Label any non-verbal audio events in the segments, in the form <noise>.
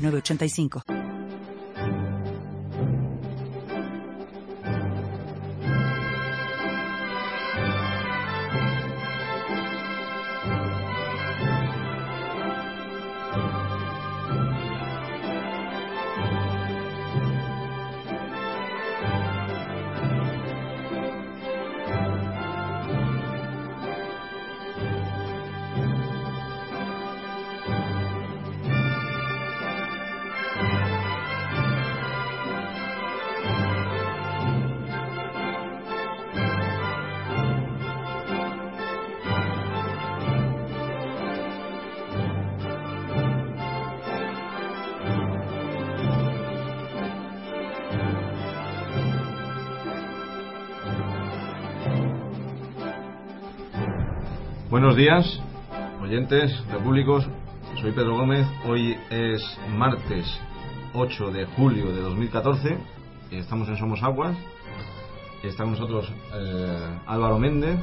985. Buenos días, oyentes, públicos. Soy Pedro Gómez. Hoy es martes 8 de julio de 2014. Estamos en Somos Aguas. Está con nosotros eh, Álvaro Méndez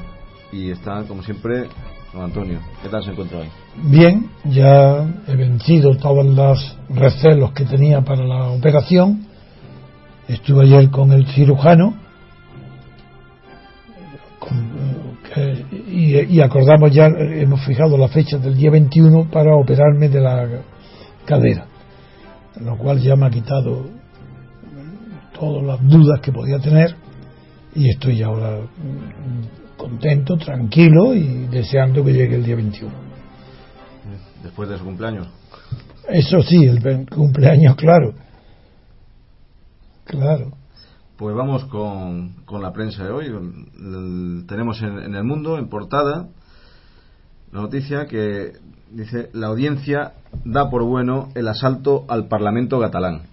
y está, como siempre, don Antonio. ¿Qué tal se encuentra hoy? Bien, ya he vencido todos los recelos que tenía para la operación. Estuve ayer con el cirujano y, acordamos ya, hemos fijado la fecha del día 21 para operarme de la cadera, lo cual ya me ha quitado todas las dudas que podía tener y estoy ahora contento, tranquilo y deseando que llegue el día 21. Después de su cumpleaños. Eso sí, el cumpleaños, claro. Claro. Pues vamos con, con la prensa de hoy. tenemos en, el mundo, en portada, la noticia que dice la audiencia da por bueno el asalto al Parlamento catalán.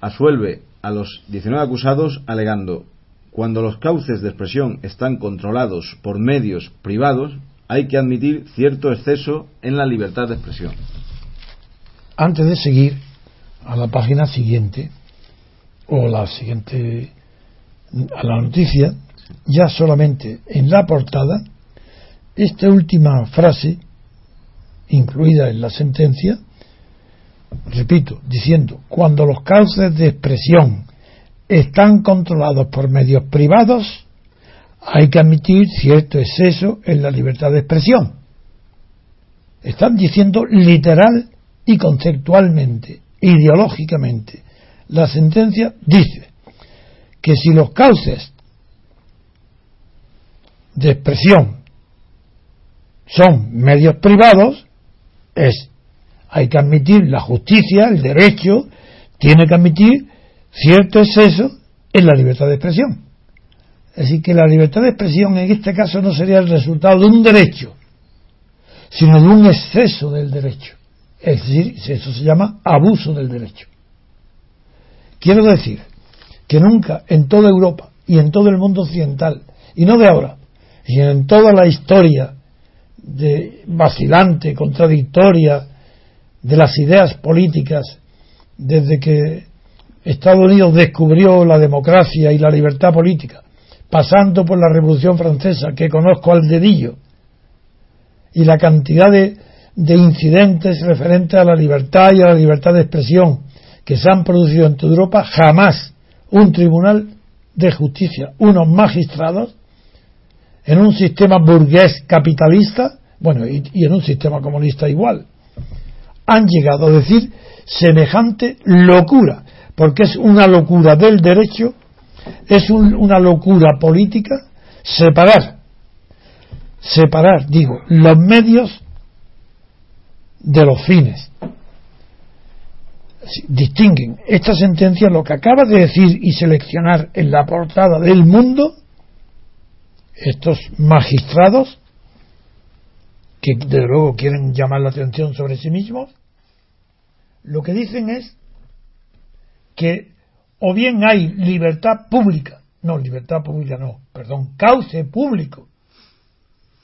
Asuelve a los 19 acusados alegando cuando los cauces de expresión están controlados por medios privados hay que admitir cierto exceso en la libertad de expresión. Antes de seguir a la página siguiente, o la siguiente a la noticia, ya solamente en la portada, esta última frase, incluida en la sentencia, repito, diciendo, cuando los cauces de expresión están controlados por medios privados, hay que admitir cierto exceso en la libertad de expresión. Están diciendo literal y conceptualmente, ideológicamente, la sentencia dice que si los cauces de expresión son medios privados, es hay que admitir la justicia, el derecho, tiene que admitir cierto exceso en la libertad de expresión. Es decir, que la libertad de expresión en este caso no sería el resultado de un derecho, sino de un exceso del derecho. Es decir, eso se llama abuso del derecho. Quiero decir que nunca en toda Europa y en todo el mundo occidental, y no de ahora, sino en toda la historia de vacilante, contradictoria de las ideas políticas desde que Estados Unidos descubrió la democracia y la libertad política, pasando por la Revolución Francesa, que conozco al dedillo, y la cantidad de, de incidentes referentes a la libertad y a la libertad de expresión que se han producido en toda Europa, jamás un tribunal de justicia, unos magistrados, en un sistema burgués capitalista, bueno, y, en un sistema comunista igual, han llegado a decir semejante locura, porque es una locura del derecho, es una locura política, separar, separar, digo, los medios de los fines distinguen. Esta sentencia, lo que acaba de decir y seleccionar en la portada del mundo, estos magistrados, que de luego quieren llamar la atención sobre sí mismos, lo que dicen es que o bien hay libertad pública, no, libertad pública no, perdón, cauce público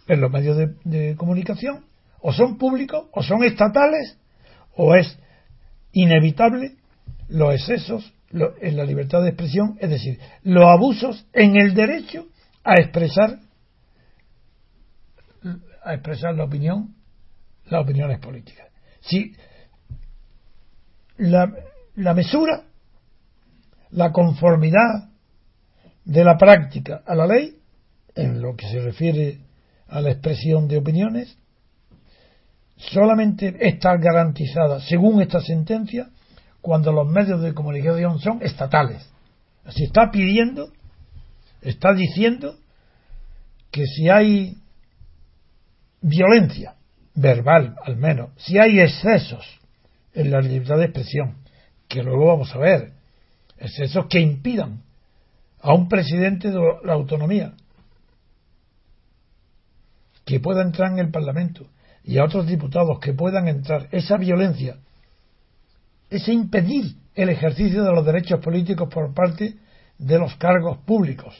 en los medios de, comunicación, o son públicos, o son estatales, o es inevitable los excesos en la libertad de expresión, es decir, los abusos en el derecho a expresar a expresar la opinión, las opiniones políticas. Si la, la mesura, la conformidad de la práctica a la ley, en lo que se refiere a la expresión de opiniones, solamente está garantizada, según esta sentencia, cuando los medios de comunicación son estatales. Se está pidiendo, está diciendo que si hay violencia, verbal al menos, si hay excesos en la libertad de expresión, que luego vamos a ver, excesos que impidan a un presidente de la autonomía que pueda entrar en el Parlamento y a otros diputados que puedan entrar, esa violencia, ese impedir el ejercicio de los derechos políticos por parte de los cargos públicos.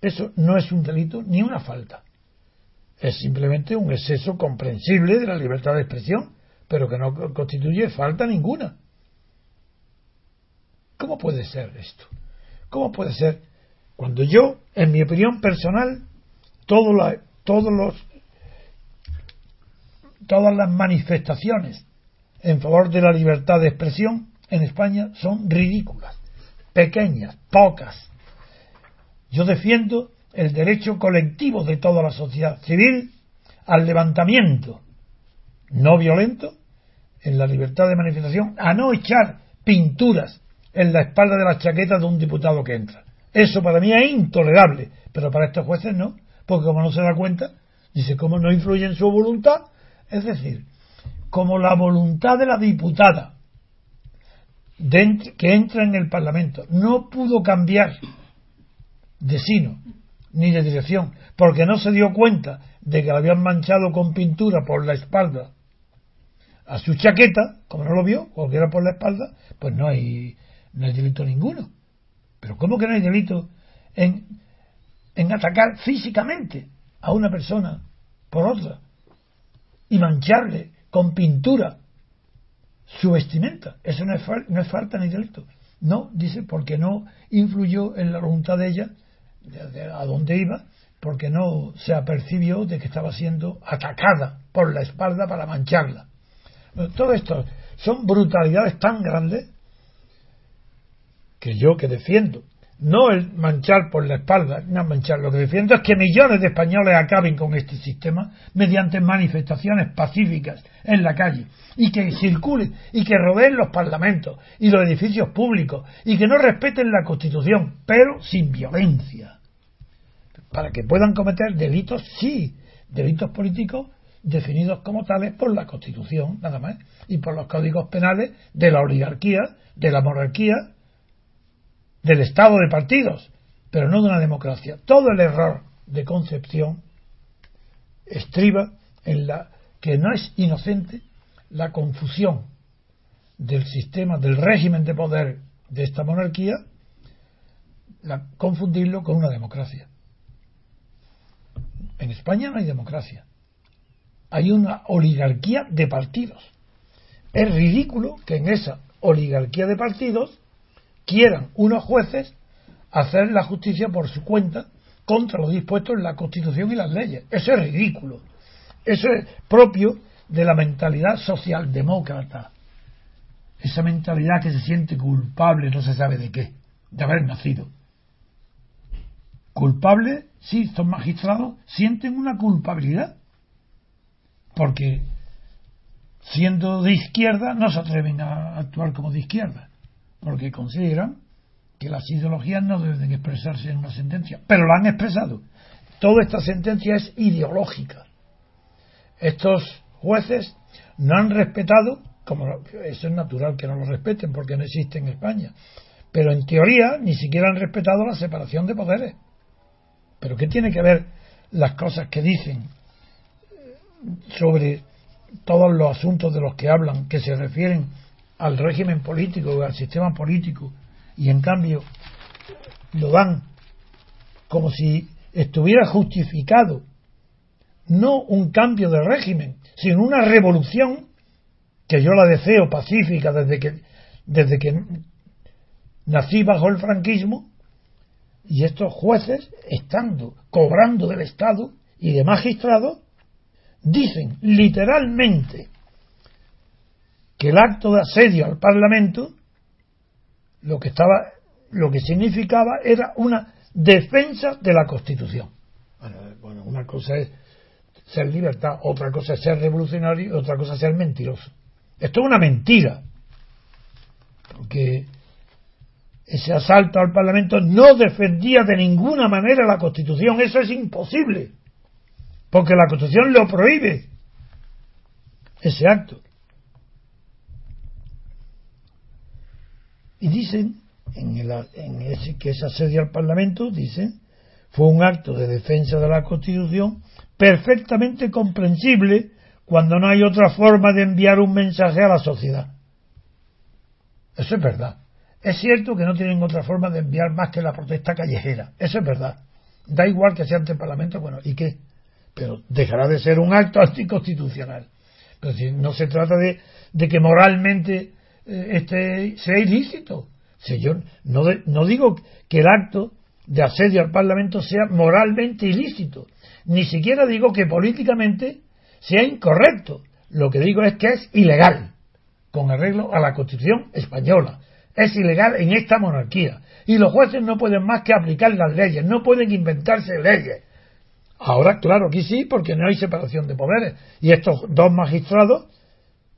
Eso no es un delito ni una falta. Es simplemente un exceso comprensible de la libertad de expresión, pero que no constituye falta ninguna. ¿Cómo puede ser esto? ¿Cómo puede ser cuando yo, en mi opinión personal, todo todos los, todas las manifestaciones en favor de la libertad de expresión en España son ridículas, pequeñas, pocas. Yo defiendo el derecho colectivo de toda la sociedad civil al levantamiento no violento en la libertad de manifestación, a no echar pinturas en la espalda de la chaqueta de un diputado que entra. Eso para mí es intolerable, pero para estos jueces no, porque como no se da cuenta, dice, cómo no influye en su voluntad, es decir, como la voluntad de la diputada que entra en el Parlamento no pudo cambiar de sino ni de dirección, porque no se dio cuenta de que la habían manchado con pintura por la espalda a su chaqueta, como no lo vio, o que era por la espalda, pues no hay, no hay delito ninguno. Pero ¿cómo que no hay delito en, en atacar físicamente a una persona por otra y mancharle con pintura su vestimenta? Eso no es, no es falta ni delito. No, dice, porque no influyó en la voluntad de ella a dónde iba, porque no se apercibió de que estaba siendo atacada por la espalda para mancharla. Todo esto son brutalidades tan grandes que yo que defiendo, no el manchar por la espalda, no manchar, lo que defiendo es que millones de españoles acaben con este sistema mediante manifestaciones pacíficas en la calle y que circulen y que rodeen los parlamentos y los edificios públicos y que no respeten la Constitución, pero sin violencia. Para que puedan cometer delitos, sí, delitos políticos definidos como tales por la Constitución, nada más, y por los códigos penales de la oligarquía, de la monarquía, del Estado de partidos, pero no de una democracia. Todo el error de concepción estriba en la que no es inocente la confusión del sistema, del régimen de poder de esta monarquía, la, confundirlo con una democracia. En España no hay democracia. Hay una oligarquía de partidos. Es ridículo que en esa oligarquía de partidos quieran unos jueces hacer la justicia por su cuenta contra lo dispuesto en la Constitución y las leyes. Eso es ridículo. Eso es propio de la mentalidad socialdemócrata. Esa mentalidad que se siente culpable, no se sabe de qué, de haber nacido. Culpable sí, estos magistrados sienten una culpabilidad, porque siendo de izquierda no se atreven a actuar como de izquierda, porque consideran que las ideologías no deben expresarse en una sentencia, pero lo han expresado. Toda esta sentencia es ideológica. Estos jueces no han respetado, como eso es natural que no lo respeten porque no existe en España, pero en teoría ni siquiera han respetado la separación de poderes. Pero ¿qué tiene que ver las cosas que dicen sobre todos los asuntos de los que hablan, que se refieren al régimen político al sistema político, y en cambio lo dan como si estuviera justificado no un cambio de régimen, sino una revolución que yo la deseo pacífica desde que desde que nací bajo el franquismo y estos jueces estando cobrando del Estado y de magistrados dicen literalmente que el acto de asedio al Parlamento lo que estaba lo que significaba era una defensa de la Constitución. Bueno, una cosa es ser libertad, otra cosa es ser revolucionario y otra cosa es ser mentiroso. Esto es una mentira. Porque ese asalto al Parlamento no defendía de ninguna manera la Constitución. Eso es imposible. Porque la Constitución lo prohíbe. Ese acto. Y dicen, en, el, en ese que es asedio al Parlamento, dicen, fue un acto de defensa de la Constitución perfectamente comprensible cuando no hay otra forma de enviar un mensaje a la sociedad. Eso es verdad. Es cierto que no tienen otra forma de enviar más que la protesta callejera. Eso es verdad. Da igual que sea ante el Parlamento, bueno, ¿y qué? Pero dejará de ser un acto anticonstitucional. Pero si no se trata de, que moralmente este sea ilícito. Yo no, no digo que el acto de asedio al Parlamento sea moralmente ilícito ni siquiera digo que políticamente sea incorrecto. Lo que digo es que es ilegal, con arreglo a la Constitución española. Es ilegal en esta monarquía. Y los jueces no pueden más que aplicar las leyes, no pueden inventarse leyes. Ahora, claro, aquí sí, porque no hay separación de poderes. Y estos dos magistrados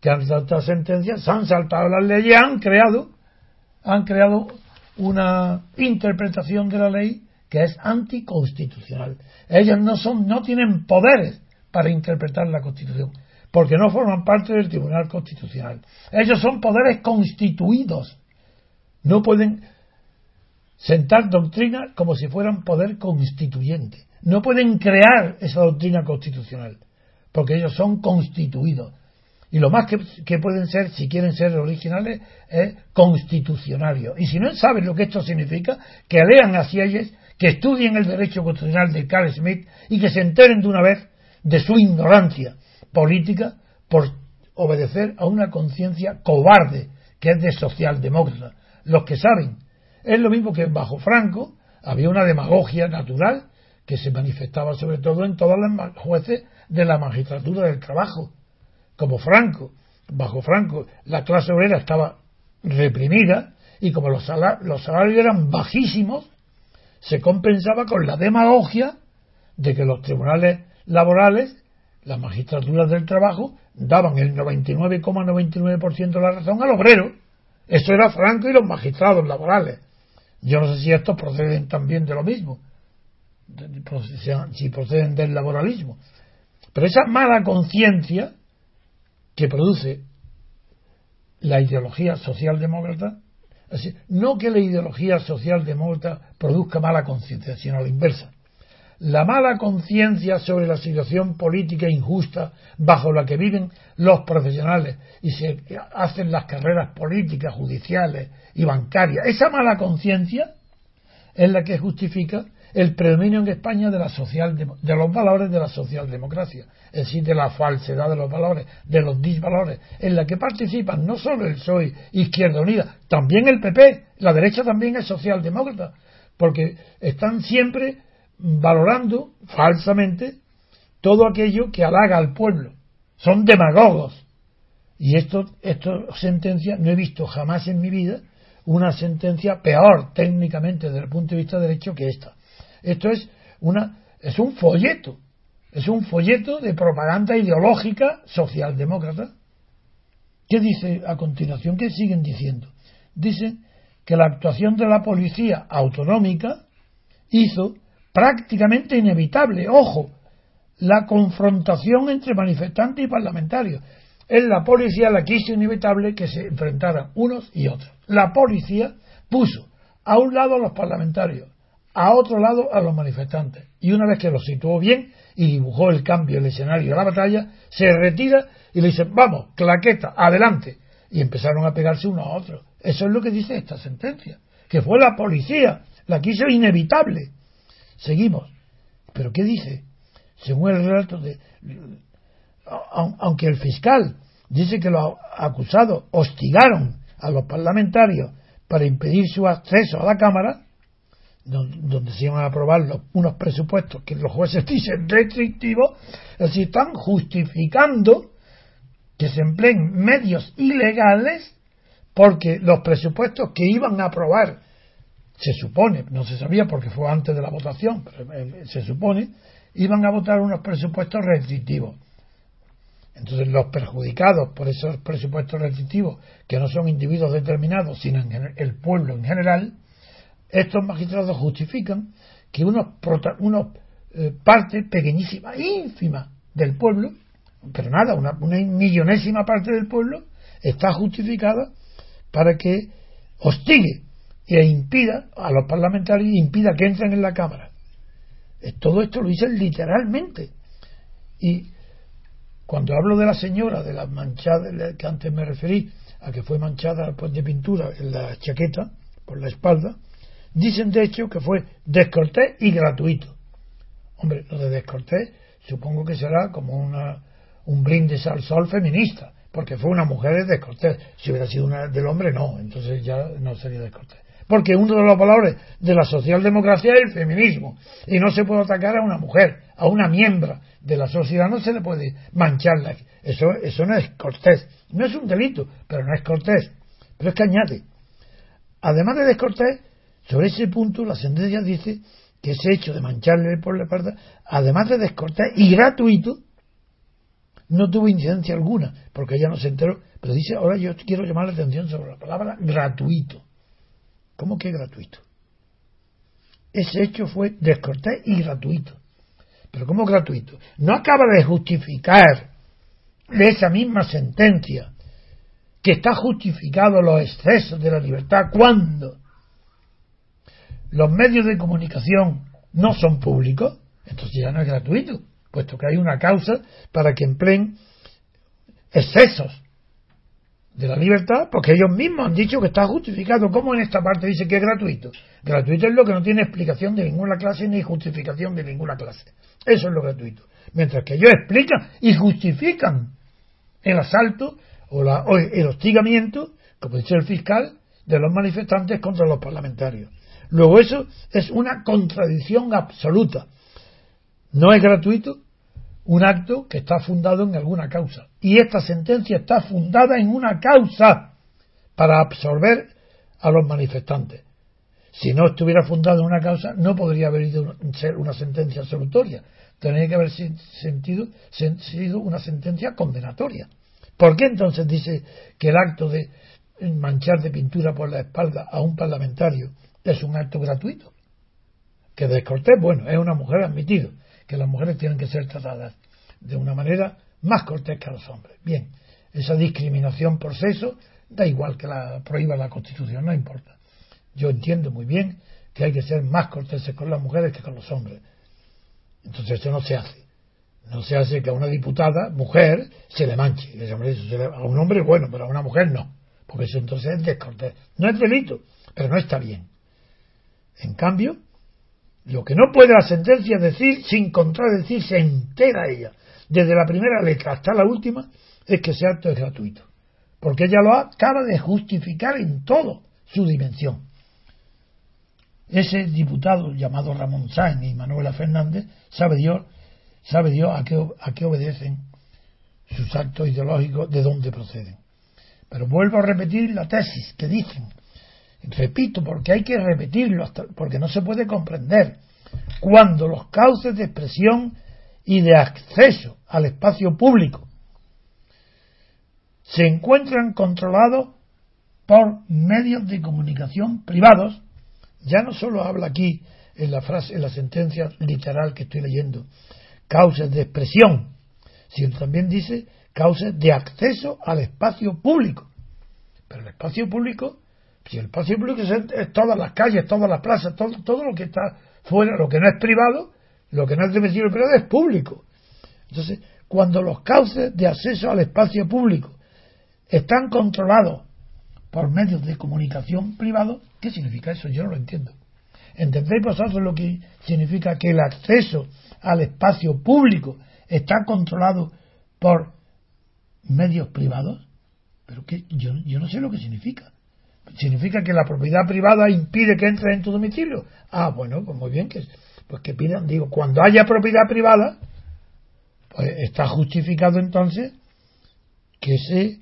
que han saltado sentencias, se han saltado las leyes, han creado, han creado una interpretación de la ley que es anticonstitucional. Ellos no son, no tienen poderes para interpretar la Constitución, porque no forman parte del Tribunal Constitucional. Ellos son poderes constituidos. No pueden sentar doctrina como si fueran poder constituyente. No pueden crear esa doctrina constitucional, porque ellos son constituidos. Y lo más que, pueden ser, si quieren ser originales, es constitucionarios. Y si no saben lo que esto significa, que lean así ellos que estudien el derecho constitucional de Carl Smith y que se enteren de una vez de su ignorancia política por obedecer a una conciencia cobarde que es de socialdemócrata. Los que saben, es lo mismo que bajo Franco había una demagogia natural que se manifestaba sobre todo en todas las jueces de la magistratura del trabajo. Como Franco, bajo Franco, la clase obrera estaba reprimida y como los salarios eran bajísimos, se compensaba con la demagogia de que los tribunales laborales, las magistraturas del trabajo, daban el 99,99% de la razón al obrero. Eso era Franco y los magistrados laborales. Yo no sé si estos proceden también de lo mismo, si proceden del laboralismo. Pero esa mala conciencia que produce la ideología socialdemócrata no que la ideología socialdemócrata produzca mala conciencia, sino la inversa. La mala conciencia sobre la situación política injusta bajo la que viven los profesionales y se hacen las carreras políticas, judiciales y bancarias, esa mala conciencia es la que justifica el predominio en España de, la social, de los valores de la socialdemocracia, es decir, de la falsedad de los valores, de los disvalores, en la que participan no solo el PSOE, Izquierda Unida, también el PP, la derecha también es socialdemócrata, porque están siempre valorando falsamente todo aquello que halaga al pueblo. Son demagogos. Y esto, esto sentencia, no he visto jamás en mi vida una sentencia peor técnicamente desde el punto de vista de derecho que esta. Esto es una es un folleto, es un folleto de propaganda ideológica socialdemócrata. ¿Qué dice a continuación? ¿Qué siguen diciendo? Dicen que la actuación de la policía autonómica hizo prácticamente inevitable, ojo, la confrontación entre manifestantes y parlamentarios. Es la policía la que hizo inevitable que se enfrentaran unos y otros. La policía puso a un lado a los parlamentarios, a otro lado a los manifestantes. Y una vez que los situó bien y dibujó el cambio, el escenario de la batalla, se retira y le dice, vamos, claqueta, adelante. Y empezaron a pegarse unos a otros. Eso es lo que dice esta sentencia, que fue la policía la que hizo inevitable. Seguimos. ¿Pero qué dice? Según el relato de... Aunque el fiscal dice que los acusados hostigaron a los parlamentarios para impedir su acceso a la Cámara, donde se iban a aprobar unos presupuestos que los jueces <laughs> dicen restrictivos, es decir, están justificando que se empleen medios ilegales porque los presupuestos que iban a aprobar, se supone, no se sabía porque fue antes de la votación, pero eh, se supone, iban a votar unos presupuestos restrictivos. Entonces los perjudicados por esos presupuestos restrictivos, que no son individuos determinados, sino el pueblo en general, estos magistrados justifican que unos, eh, parte pequeñísima, ínfima del pueblo, pero nada, una, millonésima parte del pueblo, está justificada para que hostigue e impida a los parlamentarios, impida que entren en la Cámara. Eh, todo esto lo dicen literalmente. Y cuando hablo de la señora, de la manchada que antes me referí, a que fue manchada pues, de pintura en la chaqueta, por la espalda, Dicen de hecho que fue descortés y gratuito. Hombre, lo de descortés supongo que será como una, un brindis al sol feminista, porque fue una mujer descortés. Si hubiera sido una del hombre, no, entonces ya no sería descortés. Porque uno de los valores de la socialdemocracia es el feminismo, y no se puede atacar a una mujer, a una miembro de la sociedad, no se le puede mancharla. Eso, eso no es cortés. No es un delito, pero no es cortés. Pero es que añade, además de descortés, sobre ese punto, la sentencia dice que ese hecho de mancharle por la espalda, además de descortés y gratuito, no tuvo incidencia alguna, porque ella no se enteró. Pero dice, ahora yo quiero llamar la atención sobre la palabra gratuito. ¿Cómo que gratuito? Ese hecho fue descortés y gratuito. Pero ¿cómo gratuito? No acaba de justificar de esa misma sentencia que está justificado los excesos de la libertad cuando los medios de comunicación no son públicos, entonces ya no es gratuito, puesto que hay una causa para que empleen excesos de la libertad, porque ellos mismos han dicho que está justificado. ¿Cómo en esta parte dice que es gratuito? Gratuito es lo que no tiene explicación de ninguna clase ni justificación de ninguna clase. Eso es lo gratuito. Mientras que ellos explican y justifican el asalto o, la, o el hostigamiento, como dice el fiscal, de los manifestantes contra los parlamentarios. Luego eso es una contradicción absoluta. No es gratuito un acto que está fundado en alguna causa. Y esta sentencia está fundada en una causa para absorber a los manifestantes. Si no estuviera fundado en una causa, no podría haber ser una sentencia absolutoria. Tendría que haber sentido, sido una sentencia condenatoria. ¿Por qué entonces dice que el acto de manchar de pintura por la espalda a un parlamentario es un acto gratuito. Que descortés, bueno, es una mujer admitido, que las mujeres tienen que ser tratadas de una manera más cortés que a los hombres. Bien, esa discriminación por sexo da igual que la prohíba la Constitución, no importa. Yo entiendo muy bien que hay que ser más corteses con las mujeres que con los hombres. Entonces eso no se hace. No se hace que a una diputada, mujer, se le manche. A un hombre, bueno, pero a una mujer no. Porque eso entonces es descortés. No es delito, pero no está bien. En cambio, lo que no puede la sentencia decir, sin contradecirse entera ella, desde la primera letra hasta la última, es que ese acto es gratuito. Porque ella lo acaba de justificar en todo su dimensión. Ese diputado llamado Ramón Sáenz y Manuela Fernández sabe Dios, sabe Dios a qué, a qué obedecen sus actos ideológicos, de dónde proceden. Pero vuelvo a repetir la tesis que dicen Repito, porque hay que repetirlo, porque no se puede comprender. Cuando los cauces de expresión y de acceso al espacio público se encuentran controlados por medios de comunicación privados, ya no solo habla aquí en la frase, en la sentencia literal que estoy leyendo, causas de expresión, sino también dice causas de acceso al espacio público. Pero el espacio público Si el espacio público es, todas las calles, todas las plazas, todo, todo lo que está fuera, lo que no es privado, lo que no es de vecino privado es público. Entonces, cuando los cauces de acceso al espacio público están controlados por medios de comunicación privados, ¿qué significa eso? Yo no lo entiendo. ¿Entendéis vosotros lo que significa que el acceso al espacio público está controlado por medios privados? Pero que yo, yo no sé lo que significa. ¿Significa que la propiedad privada impide que entre en tu domicilio? Ah, bueno, pues muy bien, que, pues que pidan, digo, cuando haya propiedad privada, pues está justificado entonces que se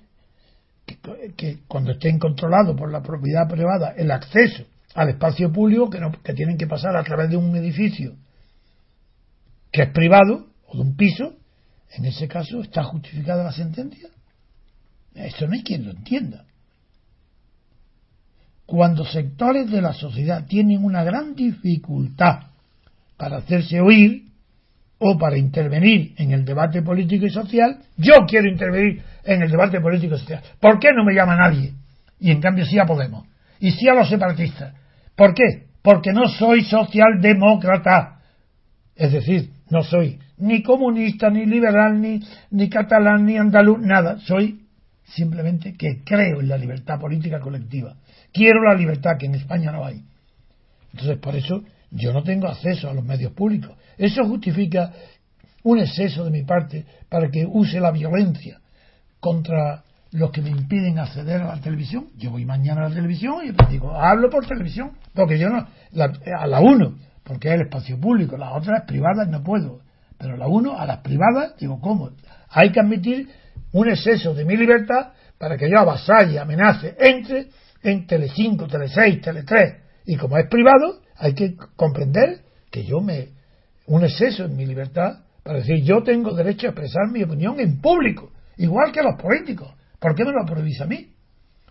que, cuando estén controlados por la propiedad privada el acceso al espacio público que, no, que tienen que pasar a través de un edificio que es privado o de un piso, en ese caso está justificada la sentencia. Esto no hay quien lo entienda. Cuando sectores de la sociedad tienen una gran dificultad para hacerse oír o para intervenir en el debate político y social, yo quiero intervenir en el debate político y social. ¿Por qué no me llama nadie? Y en cambio sí a Podemos. Y sí a los separatistas. ¿Por qué? Porque no soy socialdemócrata. Es decir, no soy ni comunista, ni liberal, ni, ni catalán, ni andaluz, nada. Soy simplemente que creo en la libertad política colectiva. Quiero la libertad que en España no hay. Entonces, por eso yo no tengo acceso a los medios públicos. Eso justifica un exceso de mi parte para que use la violencia contra los que me impiden acceder a la televisión. Yo voy mañana a la televisión y digo, hablo por televisión, porque yo no, a la uno, porque es el espacio público, las otras privadas no puedo, pero la uno, a las privadas, digo, ¿cómo? Hay que admitir un exceso de mi libertad para que yo avasalle, amenace, entre en Telecinco, Tele6, Tele3, y como es privado, hay que comprender que yo me, un exceso en mi libertad para decir, yo tengo derecho a expresar mi opinión en público, igual que los políticos. ¿Por qué me lo prohibís a mí?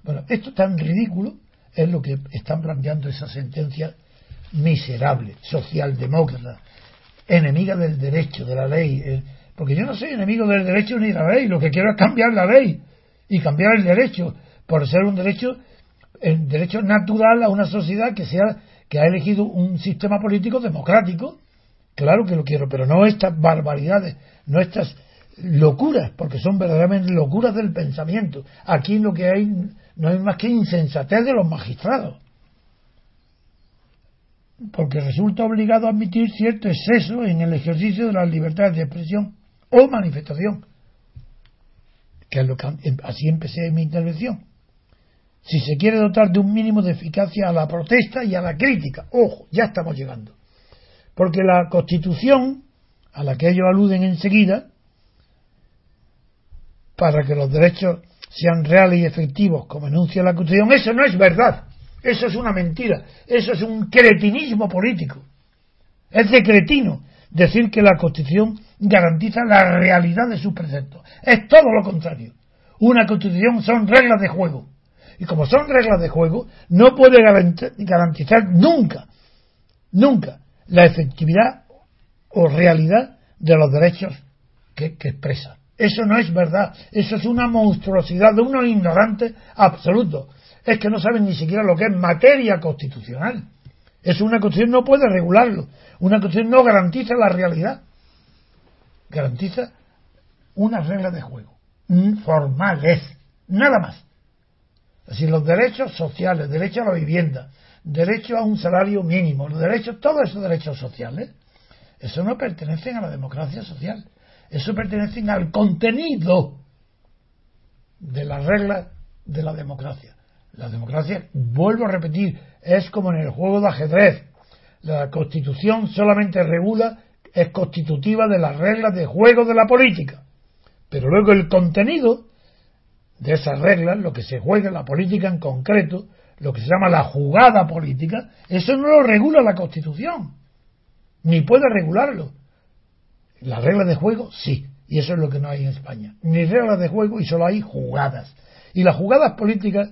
Bueno, esto tan ridículo es lo que están planteando esa sentencia miserable, socialdemócrata, enemiga del derecho, de la ley, eh, porque yo no soy enemigo del derecho ni de la ley, lo que quiero es cambiar la ley y cambiar el derecho por ser un derecho el derecho natural a una sociedad que sea que ha elegido un sistema político democrático. Claro que lo quiero pero no estas barbaridades no estas locuras porque son verdaderamente locuras del pensamiento. Aquí lo que hay no hay más que insensatez de los magistrados. Porque resulta obligado a admitir cierto exceso en el ejercicio de las libertades de expresión o manifestación, que es lo que así empecé mi intervención. Si se quiere dotar de un mínimo de eficacia a la protesta y a la crítica, ojo, ya estamos llegando. Porque la Constitución, a la que ellos aluden enseguida, para que los derechos sean reales y efectivos, como enuncia la Constitución, eso no es verdad. Eso es una mentira. Eso es un cretinismo político. Es de cretino decir que la Constitución garantiza la realidad de sus preceptos. Es todo lo contrario. Una constitución son reglas de juego. Y como son reglas de juego, no puede garantizar nunca, nunca la efectividad o realidad de los derechos que, que expresa. Eso no es verdad. Eso es una monstruosidad de unos ignorantes absolutos. Es que no saben ni siquiera lo que es materia constitucional. Es una constitución no puede regularlo. Una constitución no garantiza la realidad garantiza una regla de juego formales, nada más. Así los derechos sociales, derecho a la vivienda, derecho a un salario mínimo, los derechos, todos esos derechos sociales, eso no pertenecen a la democracia social, eso pertenecen al contenido de las reglas de la democracia. La democracia, vuelvo a repetir, es como en el juego de ajedrez. La constitución solamente regula es constitutiva de las reglas de juego de la política. Pero luego el contenido de esas reglas, lo que se juega en la política en concreto, lo que se llama la jugada política, eso no lo regula la Constitución, ni puede regularlo. Las reglas de juego, sí, y eso es lo que no hay en España. Ni reglas de juego y solo hay jugadas. Y las jugadas políticas,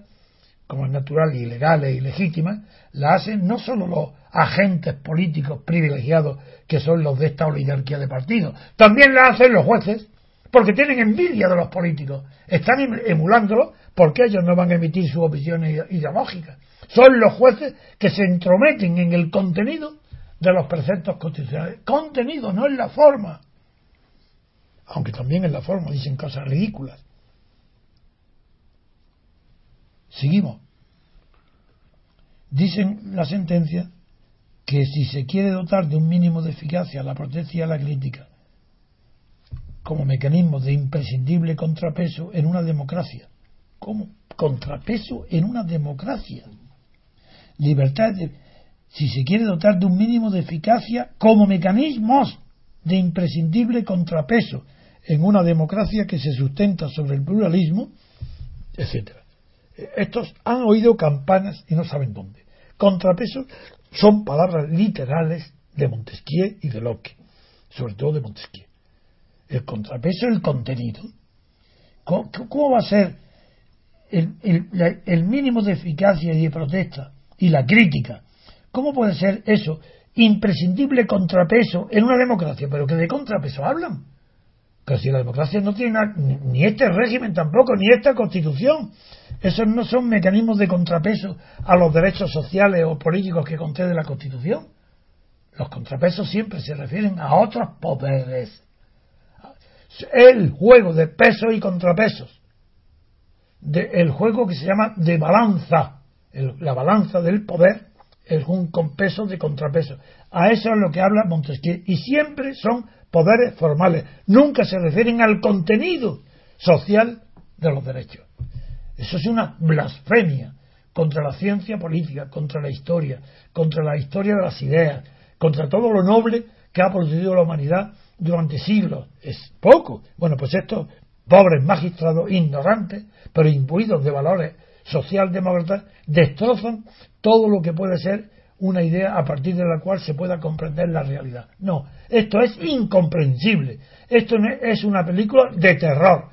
como es natural y legales y legítimas, las hacen no solo los agentes políticos privilegiados que son los de esta oligarquía de partidos. También la hacen los jueces, porque tienen envidia de los políticos, están em-, emulándolos porque ellos no van a emitir sus opiniones ideológicas. Son los jueces que se entrometen en el contenido de los preceptos constitucionales. Contenido, no en la forma. Aunque también en la forma dicen cosas ridículas. Seguimos. Dicen la sentencia que si se quiere dotar de un mínimo de eficacia la protesta y la crítica como mecanismo de imprescindible contrapeso en una democracia, como contrapeso en una democracia, libertad de, si se quiere dotar de un mínimo de eficacia como mecanismos de imprescindible contrapeso en una democracia que se sustenta sobre el pluralismo, etcétera. Estos han oído campanas y no saben dónde. Contrapeso son palabras literales de Montesquieu y de Locke, sobre todo de Montesquieu. El contrapeso es el contenido. ¿Cómo, va a ser el, mínimo de eficacia y de protesta y la crítica? ¿Cómo puede ser eso imprescindible contrapeso en una democracia? Pero que de contrapeso hablan. Pero si la democracia no tiene ni este régimen tampoco, ni esta constitución. Esos no son mecanismos de contrapeso a los derechos sociales o políticos que concede la constitución. Los contrapesos siempre se refieren a otros poderes. El juego de pesos y contrapesos. el juego que se llama de balanza. la balanza del poder es un con de contrapeso. A eso es lo que habla Montesquieu. Y siempre son poderes formales. Nunca se refieren al contenido social de los derechos. Eso es una blasfemia contra la ciencia política, contra la historia, contra la historia de las ideas, contra todo lo noble que ha producido la humanidad durante siglos. Es poco. Bueno, pues estos pobres magistrados, ignorantes, pero imbuidos de valores socialdemócratas, destrozan todo lo que puede ser una idea a partir de la cual se pueda comprender la realidad. No, esto es incomprensible. Esto es una película de terror.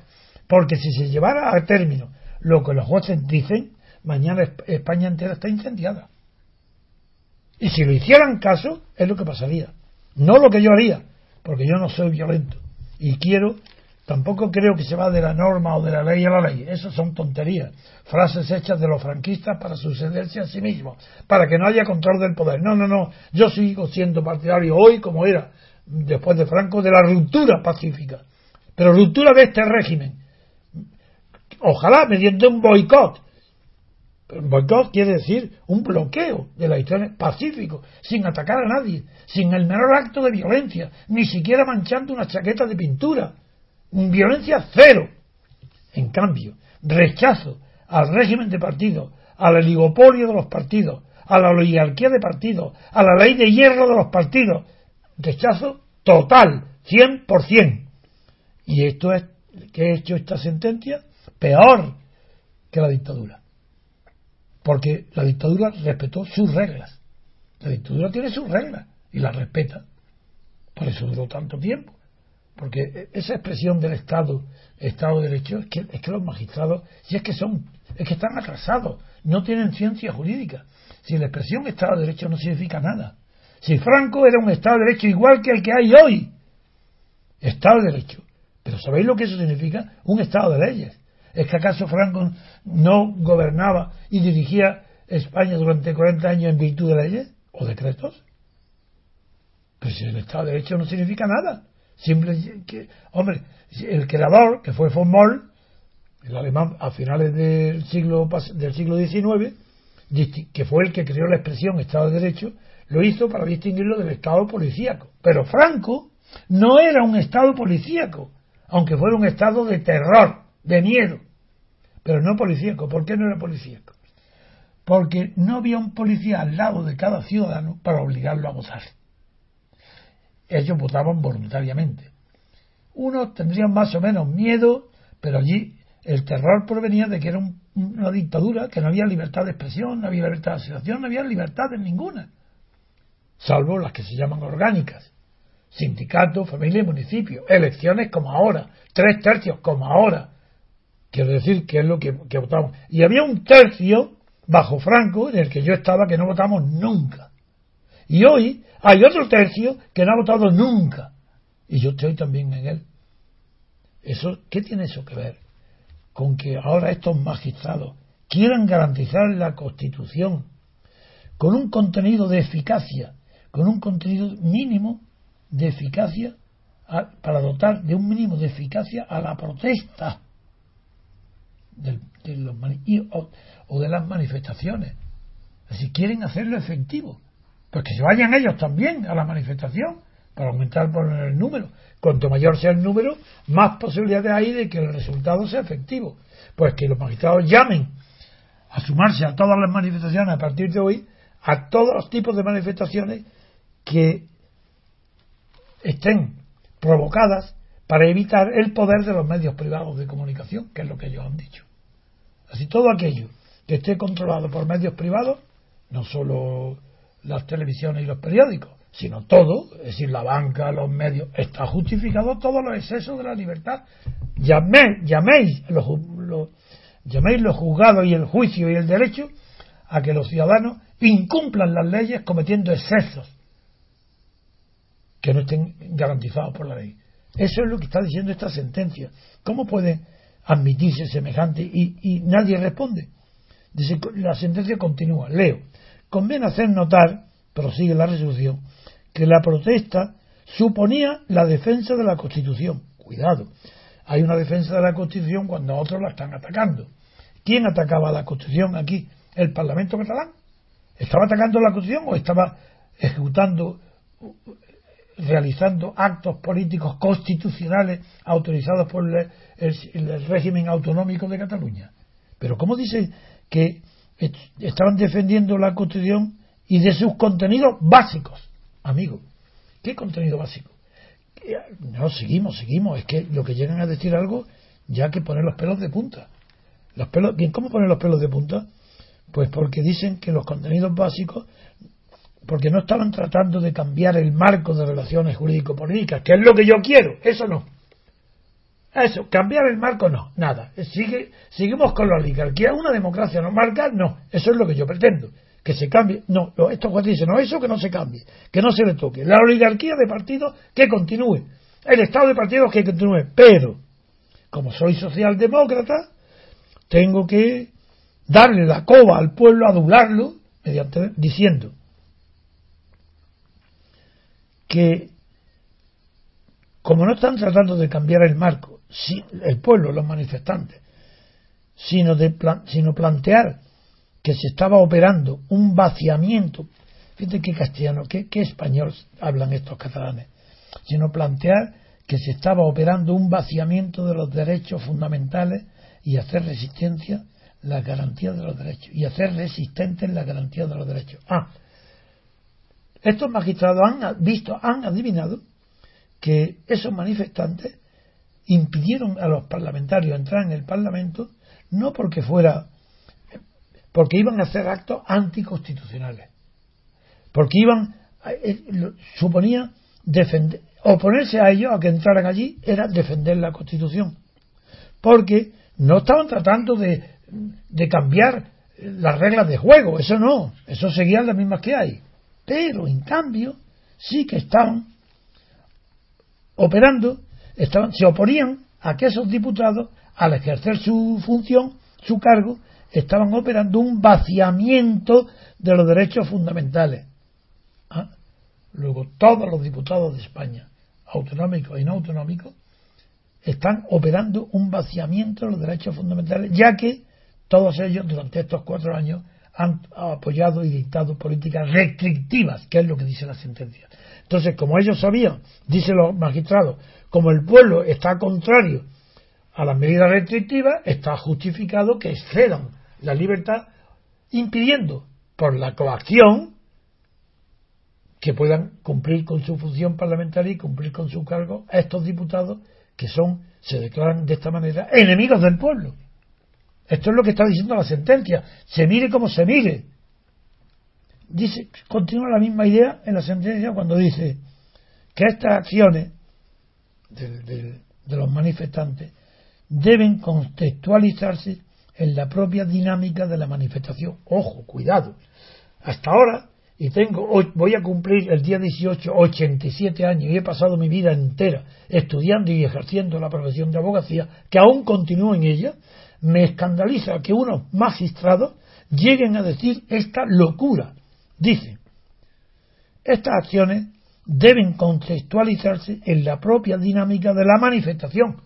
Porque si se llevara a término lo que los jueces dicen, mañana España entera está incendiada. Y si lo hicieran caso, es lo que pasaría. No lo que yo haría, porque yo no soy violento. Y quiero Tampoco creo que se va de la norma o de la ley a la ley. Eso son tonterías. Frases hechas de los franquistas para sucederse a sí mismos, para que no haya control del poder. No, no, no. Yo sigo siendo partidario hoy, como era después de Franco, de la ruptura pacífica. Pero ruptura de este régimen. Ojalá mediante un boicot. Boicot quiere decir un bloqueo de la historia pacífico, sin atacar a nadie, sin el menor acto de violencia, ni siquiera manchando una chaqueta de pintura violencia cero. En cambio, rechazo al régimen de partido, al oligopolio de los partidos, a la oligarquía de partidos, a la ley de hierro de los partidos. Rechazo total, 100%. Y esto es, que ha hecho esta sentencia? Peor que la dictadura. Porque la dictadura respetó sus reglas. La dictadura tiene sus reglas y las respeta. Por eso duró tanto tiempo. Porque esa expresión del Estado, Estado de Derecho, es que, es que los magistrados, si es que son, es que están atrasados, no tienen ciencia jurídica. Si la expresión Estado de Derecho no significa nada. Si Franco era un Estado de Derecho igual que el que hay hoy, Estado de Derecho. Pero ¿sabéis lo que eso significa? Un Estado de leyes. ¿Es que acaso Franco no gobernaba y dirigía España durante 40 años en virtud de leyes o decretos? Si el Estado de Derecho no significa nada. Simple que, hombre, el creador, que fue von Moll, el alemán a finales del siglo, del siglo XIX, que fue el que creó la expresión Estado de Derecho, lo hizo para distinguirlo del Estado policíaco. Pero Franco no era un Estado policíaco, aunque fuera un Estado de terror, de miedo, pero no policíaco. ¿Por qué no era policíaco? Porque no había un policía al lado de cada ciudadano para obligarlo a votar ellos votaban voluntariamente. Unos tendrían más o menos miedo, pero allí el terror provenía de que era una dictadura, que no había libertad de expresión, no había libertad de asociación, no había libertad en ninguna, salvo las que se llaman orgánicas. Sindicato, familia y municipio. Elecciones como ahora, tres tercios como ahora. Quiero decir que es lo que, que votamos. Y había un tercio bajo Franco en el que yo estaba que no votamos nunca. Y hoy hay otro tercio que no ha votado nunca. Y yo estoy también en él. Eso, ¿Qué tiene eso que ver con que ahora estos magistrados quieran garantizar la Constitución con un contenido de eficacia, con un contenido mínimo de eficacia para dotar de un mínimo de eficacia a la protesta de los, o, de las manifestaciones. Si quieren hacerlo efectivo, pues que se vayan ellos también a la manifestación para aumentar el número. Cuanto mayor sea el número, más posibilidades hay de que el resultado sea efectivo. Pues que los magistrados llamen a sumarse a todas las manifestaciones a partir de hoy, a todos los tipos de manifestaciones que estén provocadas para evitar el poder de los medios privados de comunicación, que es lo que ellos han dicho. Así todo aquello que esté controlado por medios privados, no solo las televisiones y los periódicos, sino todo, es decir, la banca, los medios, está justificado todos los excesos de la libertad. llaméis los, llaméis los juzgados y el juicio y el derecho a que los ciudadanos incumplan las leyes cometiendo excesos que no estén garantizados por la ley. Eso es lo que está diciendo esta sentencia. ¿Cómo puede admitirse semejante y, y nadie responde? La sentencia continúa. Leo. Conviene hacer notar, prosigue la resolución, que la protesta suponía la defensa de la Constitución. Cuidado, hay una defensa de la Constitución cuando otros la están atacando. ¿Quién atacaba la Constitución aquí? ¿El Parlamento catalán? ¿Estaba atacando la Constitución o estaba ejecutando, realizando actos políticos constitucionales autorizados por el, régimen autonómico de Cataluña? Pero ¿cómo dice que estaban defendiendo la Constitución y de sus contenidos básicos? Amigo, ¿qué contenido básico? No, seguimos, seguimos. Es que lo que llegan a decir algo, ya que poner los pelos de punta. Los pelos, ¿Cómo poner los pelos de punta? Pues porque dicen que los contenidos básicos, porque no estaban tratando de cambiar el marco de relaciones jurídico-políticas, que es lo que yo quiero, eso no. Eso, cambiar el marco no, nada. Sigue, seguimos con la oligarquía, una democracia no marca, no, eso es lo que yo pretendo que se cambie. No, estos jueces dicen, no, eso que no se cambie, que no se le toque. La oligarquía de partidos que continúe. El Estado de partidos que continúe. Pero, como soy socialdemócrata, tengo que darle la coba al pueblo, adularlo, mediante, diciendo que como no están tratando de cambiar el marco, el pueblo, los manifestantes, sino, de sino plantear que se estaba operando un vaciamiento, fíjate qué castellano, qué, español hablan estos catalanes, sino plantear que se estaba operando un vaciamiento de los derechos fundamentales y hacer resistencia la garantía de los derechos y hacer resistentes la garantía de los derechos. Ah, estos magistrados han visto, han adivinado que esos manifestantes impidieron a los parlamentarios entrar en el Parlamento no porque fuera porque iban a hacer actos anticonstitucionales, porque iban, eh, suponía defender, oponerse a ellos, a que entraran allí, era defender la Constitución, porque no estaban tratando de, de cambiar las reglas de juego, eso no, eso seguían las mismas que hay, pero en cambio sí que estaban operando, estaban, se oponían a que esos diputados, al ejercer su función, su cargo, estaban operando un vaciamiento de los derechos fundamentales. ¿Ah? Luego, todos los diputados de España, autonómicos y no autonómicos, están operando un vaciamiento de los derechos fundamentales, ya que todos ellos durante estos cuatro años han apoyado y dictado políticas restrictivas, que es lo que dice la sentencia. Entonces, como ellos sabían, dicen los magistrados, como el pueblo está contrario a las medidas restrictivas, está justificado que excedan la libertad, impidiendo por la coacción que puedan cumplir con su función parlamentaria y cumplir con su cargo a estos diputados que son, se declaran de esta manera, enemigos del pueblo. Esto es lo que está diciendo la sentencia. Se mire como se mire. Dice, continúa la misma idea en la sentencia cuando dice que estas acciones de los manifestantes deben contextualizarse en la propia dinámica de la manifestación. Ojo, cuidado. Hasta ahora y tengo voy a cumplir el día 18 87 años y he pasado mi vida entera estudiando y ejerciendo la profesión de abogacía, que aún continúo en ella, me escandaliza que unos magistrados lleguen a decir esta locura. Dicen, estas acciones deben contextualizarse en la propia dinámica de la manifestación,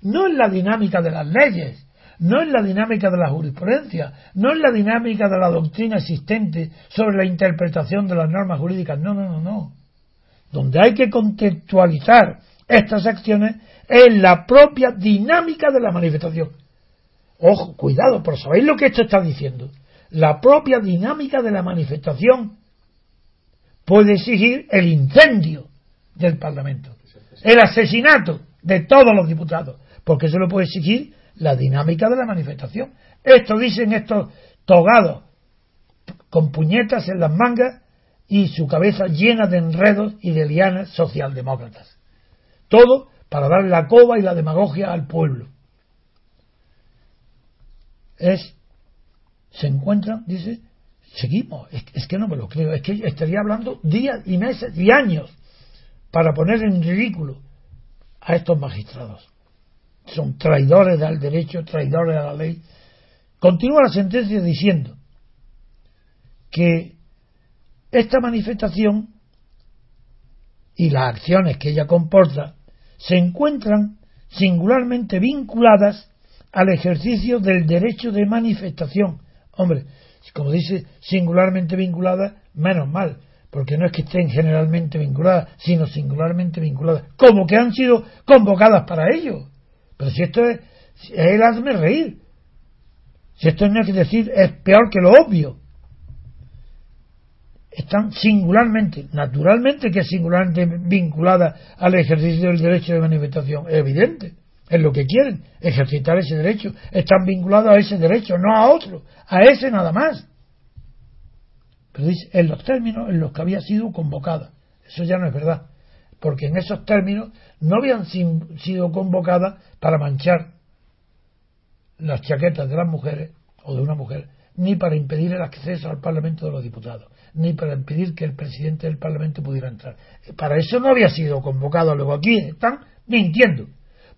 no en la dinámica de las leyes, no en la dinámica de la jurisprudencia, no en la dinámica de la doctrina existente sobre la interpretación de las normas jurídicas, no, no, no, no. Donde hay que contextualizar estas acciones es la propia dinámica de la manifestación. Ojo, cuidado, pero ¿sabéis lo que esto está diciendo? La propia dinámica de la manifestación puede exigir el incendio del Parlamento, el asesinato de todos los diputados, porque eso lo puede exigir la dinámica de la manifestación. Esto dicen estos togados con puñetas en las mangas y su cabeza llena de enredos y de lianas socialdemócratas. Todo para dar la coba y la demagogia al pueblo. Es, se encuentran, dice, seguimos, es, que no me lo creo, es que estaría hablando días y meses y años para poner en ridículo a estos magistrados. Son traidores al derecho, traidores a la ley. Continúa la sentencia diciendo que esta manifestación y las acciones que ella comporta se encuentran singularmente vinculadas al ejercicio del derecho de manifestación. Hombre, como dice singularmente vinculadas, menos mal, porque no es que estén generalmente vinculadas, sino singularmente vinculadas, como que han sido convocadas para ello. Pero si esto es, él hazme reír. Si esto no es que decir, es peor que lo obvio están singularmente, naturalmente que es singularmente vinculada al ejercicio del derecho de manifestación, es evidente, es lo que quieren, ejercitar ese derecho, están vinculados a ese derecho, no a otro, a ese nada más. Pero dice, en los términos en los que había sido convocada, eso ya no es verdad, porque en esos términos no habían sido convocadas para manchar las chaquetas de las mujeres o de una mujer, ni para impedir el acceso al Parlamento de los Diputados ni para impedir que el presidente del Parlamento pudiera entrar. Para eso no había sido convocado. Luego aquí están mintiendo.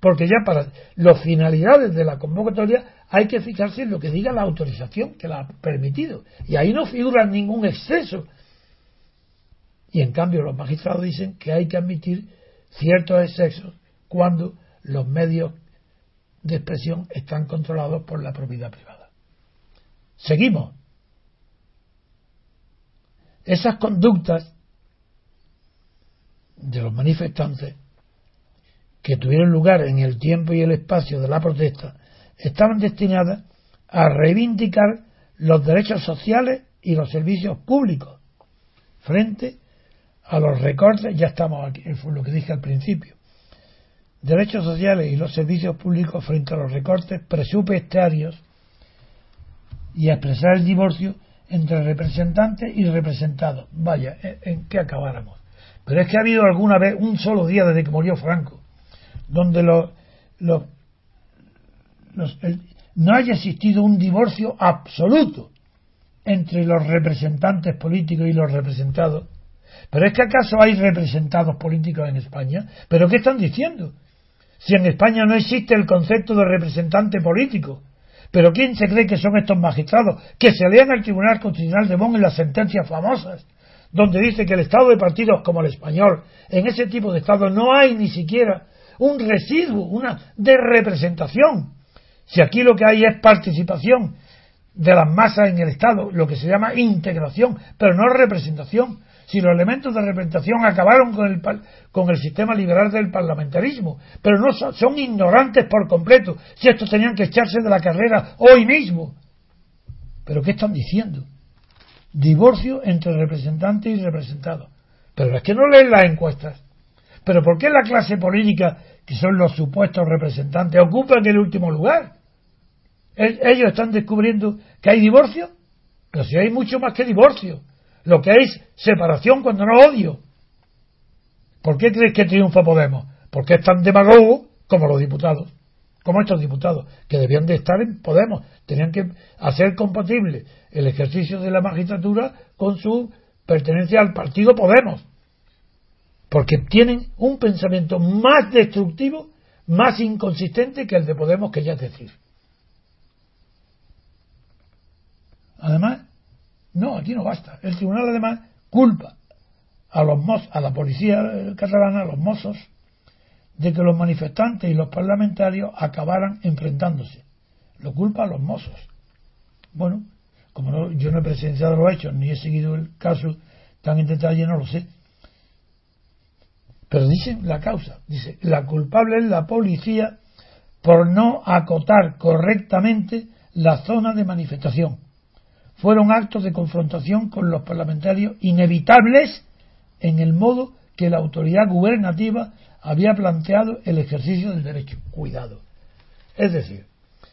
Porque ya para las finalidades de la convocatoria hay que fijarse en lo que diga la autorización que la ha permitido. Y ahí no figura ningún exceso. Y en cambio los magistrados dicen que hay que admitir ciertos excesos cuando los medios de expresión están controlados por la propiedad privada. Seguimos esas conductas de los manifestantes que tuvieron lugar en el tiempo y el espacio de la protesta estaban destinadas a reivindicar los derechos sociales y los servicios públicos frente a los recortes, ya estamos aquí, fue lo que dije al principio, derechos sociales y los servicios públicos frente a los recortes presupuestarios y a expresar el divorcio entre representantes y representados. Vaya, ¿en qué acabáramos? Pero es que ha habido alguna vez, un solo día desde que murió Franco, donde los, no haya existido un divorcio absoluto entre los representantes políticos y los representados. Pero es que acaso hay representados políticos en España. ¿Pero qué están diciendo? Si en España no existe el concepto de representante político, pero ¿quién se cree que son estos magistrados? Que se lean al Tribunal Constitucional de Bonn en las sentencias famosas, donde dice que el Estado de partidos como el español, en ese tipo de Estado no hay ni siquiera un residuo, una de representación. Si aquí lo que hay es participación de las masas en el Estado, lo que se llama integración, pero no representación si los elementos de representación acabaron con el, con el sistema liberal del parlamentarismo, pero no son, son ignorantes por completo, si estos tenían que echarse de la carrera hoy mismo. ¿Pero qué están diciendo? Divorcio entre representantes y representados. Pero es que no leen las encuestas. ¿Pero por qué la clase política, que son los supuestos representantes, ocupan el último lugar? ¿Ellos están descubriendo que hay divorcio? Pero si hay mucho más que divorcio lo que es separación cuando no odio. ¿Por qué crees que triunfa Podemos? Porque es tan demagogo como los diputados, como estos diputados, que debían de estar en Podemos, tenían que hacer compatible el ejercicio de la magistratura con su pertenece al partido Podemos, porque tienen un pensamiento más destructivo, más inconsistente que el de Podemos, que ya es decir. Además, no, aquí no basta. El tribunal además culpa a los a la policía eh, catalana, a los mozos, de que los manifestantes y los parlamentarios acabaran enfrentándose. Lo culpa a los mozos. Bueno, como yo no he presenciado los hechos ni he seguido el caso tan en detalle, no lo sé. Pero dicen la causa. Dice, la culpable es la policía por no acotar correctamente la zona de manifestación. Fueron actos de confrontación con los parlamentarios inevitables en el modo que la autoridad gubernativa había planteado el ejercicio del derecho. Cuidado. Es decir,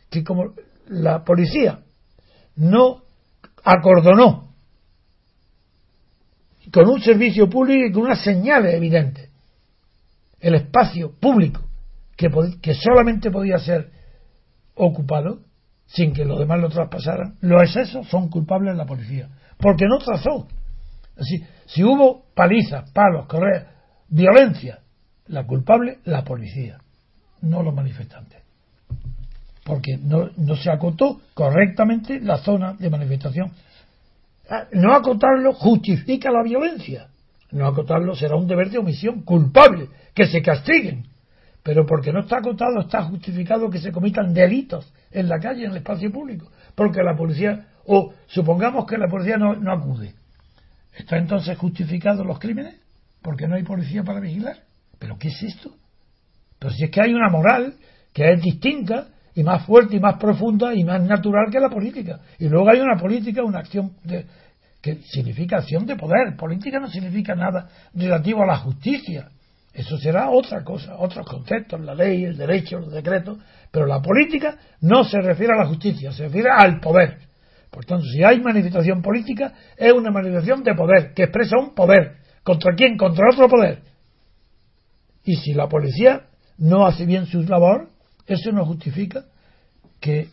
que como la policía no acordonó con un servicio público y con unas señales evidentes el espacio público que, solamente podía ser ocupado sin que los demás lo traspasaran, los excesos son culpables de la policía, porque no trazó. Así, si hubo palizas, palos, correas, violencia, la culpable, la policía, no los manifestantes. Porque no, no se acotó correctamente la zona de manifestación. Ah, no acotarlo justifica la violencia. No acotarlo será un deber de omisión culpable, que se castiguen. Pero porque no está acotado, está justificado que se comitan delitos en la calle, en el espacio público. Porque la policía, o supongamos que la policía no, no acude. ¿Está entonces justificado los crímenes? Porque no hay policía para vigilar. ¿Pero qué es esto? Pero si es que hay una moral que es distinta y más fuerte y más profunda y más natural que la política. Y luego hay una política, una acción de, que significa acción de poder. Política no significa nada relativo a la justicia. Eso será otra cosa, otros conceptos, la ley, el derecho, los decretos. Pero la política no se refiere a la justicia, se refiere al poder. Por tanto, si hay manifestación política, es una manifestación de poder, que expresa un poder. ¿Contra quién? Contra otro poder. Y si la policía no hace bien su labor, eso no justifica que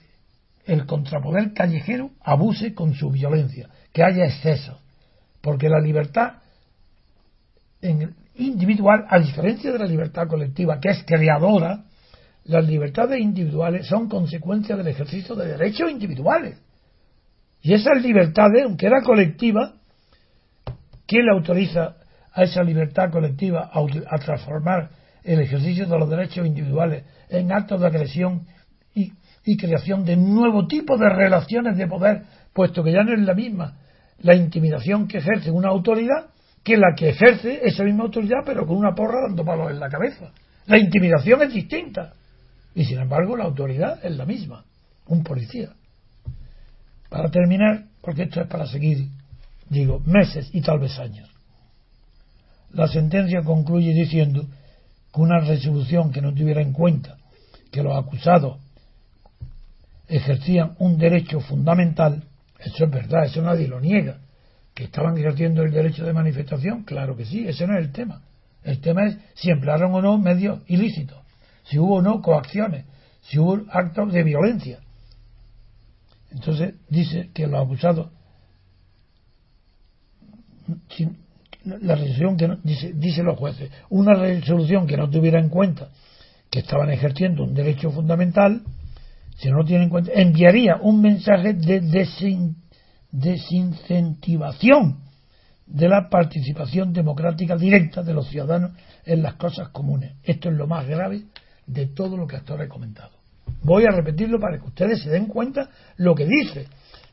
el contrapoder callejero abuse con su violencia, que haya exceso. Porque la libertad individual, a diferencia de la libertad colectiva, que es creadora, las libertades individuales son consecuencia del ejercicio de derechos individuales. Y esa libertad, aunque era colectiva, ¿quién le autoriza a esa libertad colectiva a, transformar el ejercicio de los derechos individuales en actos de agresión y, y creación de nuevo tipo de relaciones de poder, puesto que ya no es la misma la intimidación que ejerce una autoridad que la que ejerce esa misma autoridad, pero con una porra dando palos en la cabeza. La intimidación es distinta. Y sin embargo, la autoridad es la misma. Un policía. Para terminar, porque esto es para seguir, digo, meses y tal vez años. La sentencia concluye diciendo que una resolución que no tuviera en cuenta que los acusados ejercían un derecho fundamental, eso es verdad, eso nadie lo niega, que estaban ejerciendo el derecho de manifestación, claro que sí, ese no es el tema. El tema es si emplearon o no medios ilícitos, si hubo o no coacciones, si hubo actos de violencia. Entonces dice que los acusados la resolución que no, dice, dice los jueces, una resolución que no tuviera en cuenta que estaban ejerciendo un derecho fundamental, si no lo tiene en cuenta, enviaría un mensaje de desincentivación de la participación democrática directa de los ciudadanos en las cosas comunes. Esto es lo más grave de todo lo que hasta ahora. Voy a repetirlo para que ustedes se den cuenta lo que dice.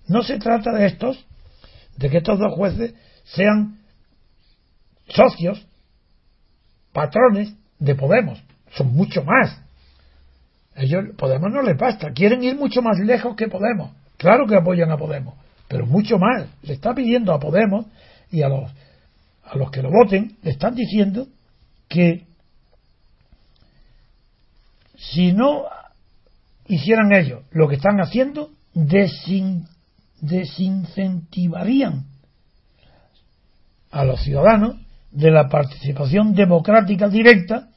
No se trata de estos, de que estos dos jueces sean socios, patrones de Podemos. Son mucho más. Ellos, Podemos no les basta. Quieren ir mucho más lejos que Podemos. Claro que apoyan a Podemos, pero mucho más. Le está pidiendo a Podemos y a los, a los que lo voten, le están diciendo que si no hicieran ellos lo que están haciendo, desincentivarían a los ciudadanos de la participación democrática directa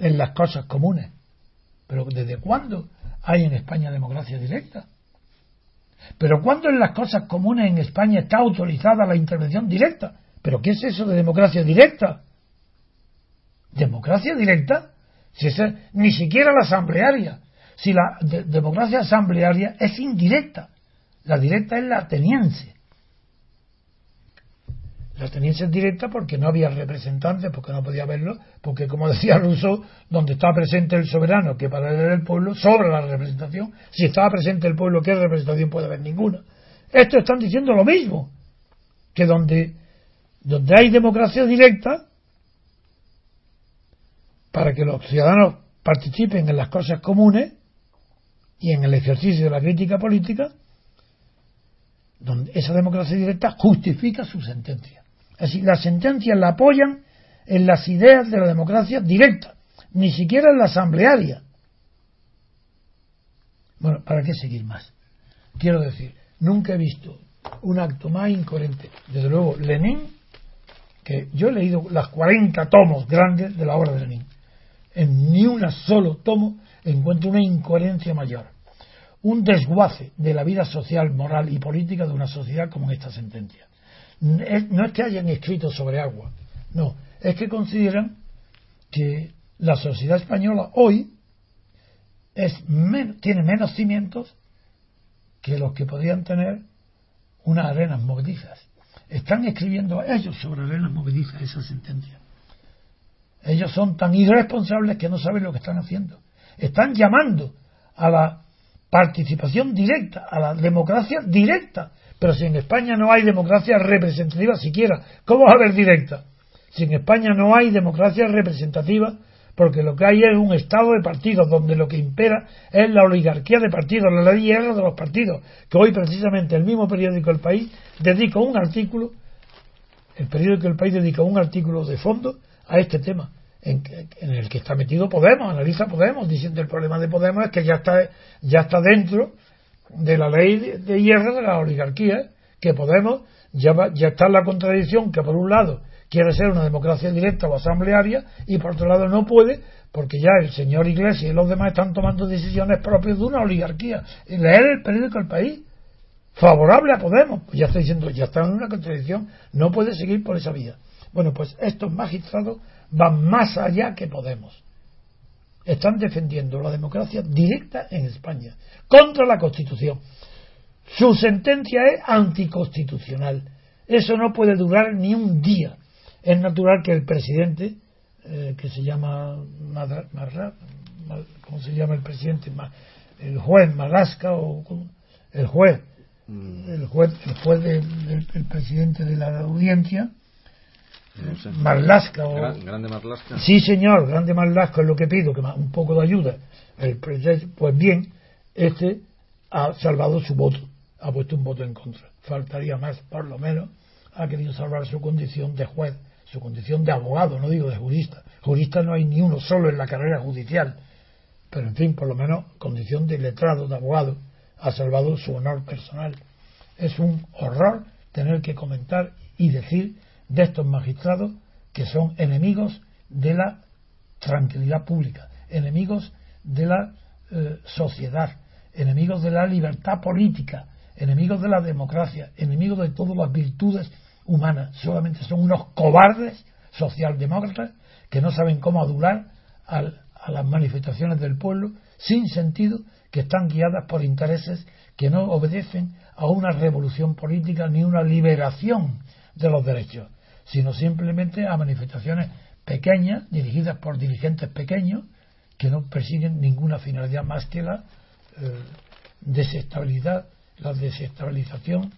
en las cosas comunes. Pero ¿desde cuándo hay en España democracia directa? Pero ¿cuándo en las cosas comunes en España está autorizada la intervención directa? ¿Pero qué es eso de democracia directa? ¿Democracia directa? Si es, ni siquiera la asamblearia. Si la democracia asamblearia es indirecta. La directa es la ateniense. La ateniense es directa porque no había representantes, porque no podía verlo, porque como decía Rousseau, donde está presente el soberano, que para él era el pueblo, sobra la representación. Si estaba presente el pueblo, ¿qué representación puede haber? Ninguna. Estos están diciendo lo mismo, que donde, donde hay democracia directa, para que los ciudadanos participen en las cosas comunes y en el ejercicio de la crítica política, donde esa democracia directa justifica su sentencia. Es decir, las sentencias la apoyan en las ideas de la democracia directa, ni siquiera en la asamblearia. Bueno, ¿para qué seguir más? Quiero decir, nunca he visto un acto más incoherente. Desde luego, Lenin, que yo he leído las 40 tomos grandes de la obra de Lenin. En ni un solo tomo encuentro una incoherencia mayor. Un desguace de la vida social, moral y política de una sociedad como esta sentencia no es que hayan escrito sobre agua, no, es que consideran que la sociedad española hoy es tiene menos cimientos que los que podían tener unas arenas movedizas. Están escribiendo ellos sobre arenas movedizas esa sentencia. Ellos son tan irresponsables que no saben lo que están haciendo. Están llamando a la participación directa, a la democracia directa, pero si en España no hay democracia representativa siquiera, ¿cómo va a haber directa? Si en España no hay democracia representativa, porque lo que hay es un estado de partidos donde lo que impera es la oligarquía de partidos, la ley de los partidos, que hoy precisamente el mismo periódico El País dedica un artículo, el periódico El País dedica un artículo de fondo a este tema, en, el que está metido Podemos, analiza Podemos, diciendo el problema de Podemos es que ya está, ya está dentro de la ley de hierro de la oligarquía, que Podemos ya, ya está en la contradicción que por un lado quiere ser una democracia directa o asamblearia y por otro lado no puede porque ya el señor Iglesias y los demás están tomando decisiones propias de una oligarquía. Leer el periódico El País, favorable a Podemos, pues ya está diciendo, ya está en una contradicción, no puede seguir por esa vía. Bueno, pues estos magistrados van más allá que Podemos están defendiendo la democracia directa en España, contra la Constitución. Su sentencia es anticonstitucional. Eso no puede durar ni un día. Es natural que el presidente, eh, que se llama ¿cómo se llama el presidente? El juez Malasca o el juez, mm. el juez, el juez del presidente de la audiencia, Marlasca. O... grande Marlasca. Sí, señor, grande Marlasca es lo que pido, que un poco de ayuda. El pues bien, este ha salvado su voto, ha puesto un voto en contra. Faltaría más, por lo menos, ha querido salvar su condición de juez, su condición de abogado, no digo de jurista. Jurista no hay ni uno solo en la carrera judicial, pero en fin, por lo menos condición de letrado, de abogado, ha salvado su honor personal. Es un horror tener que comentar y decir de estos magistrados que son enemigos de la tranquilidad pública, enemigos de la eh, sociedad, enemigos de la libertad política, enemigos de la democracia, enemigos de todas las virtudes humanas. Solamente son unos cobardes socialdemócratas que no saben cómo adular a las manifestaciones del pueblo sin sentido, que están guiadas por intereses que no obedecen a una revolución política ni una liberación de los derechos sino simplemente a manifestaciones pequeñas, dirigidas por dirigentes pequeños, que no persiguen ninguna finalidad más que la eh, desestabilidad, la desestabilización,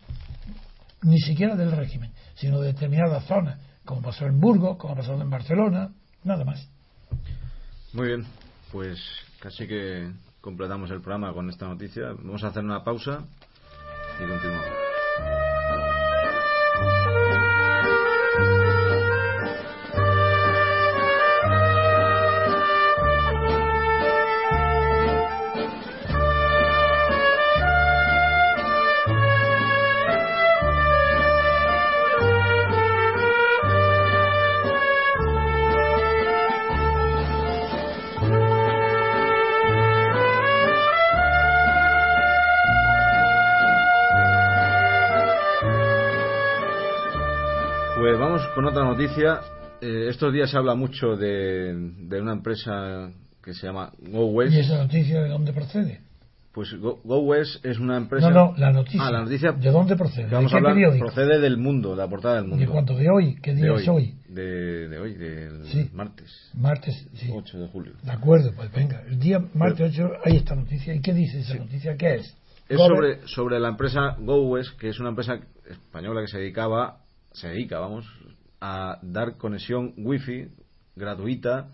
ni siquiera del régimen, sino de determinadas zonas, como pasó en Burgos, como pasado en Barcelona, nada más. Muy bien, pues casi que completamos el programa con esta noticia. Vamos a hacer una pausa y continuamos. Con otra noticia. Eh, estos días se habla mucho de, de una empresa que se llama GoWest. ¿Y esa noticia de dónde procede? Pues Go- GoWest es una empresa. No, no, la noticia. Ah, la noticia. ¿De dónde procede? que ¿De vamos qué a hablar, periódico? procede del mundo, de la portada del mundo. ¿De cuánto? ¿De hoy? ¿Qué día de es hoy? De, de hoy, del Sí. martes Martes, sí. 8 de julio. De acuerdo, pues venga. El día martes 8 hay esta noticia. ¿Y qué dice esa noticia? ¿Qué es? Es sobre, sobre la empresa GoWest, que es una empresa española que se dedicaba, se dedica, vamos, a dar conexión wifi gratuita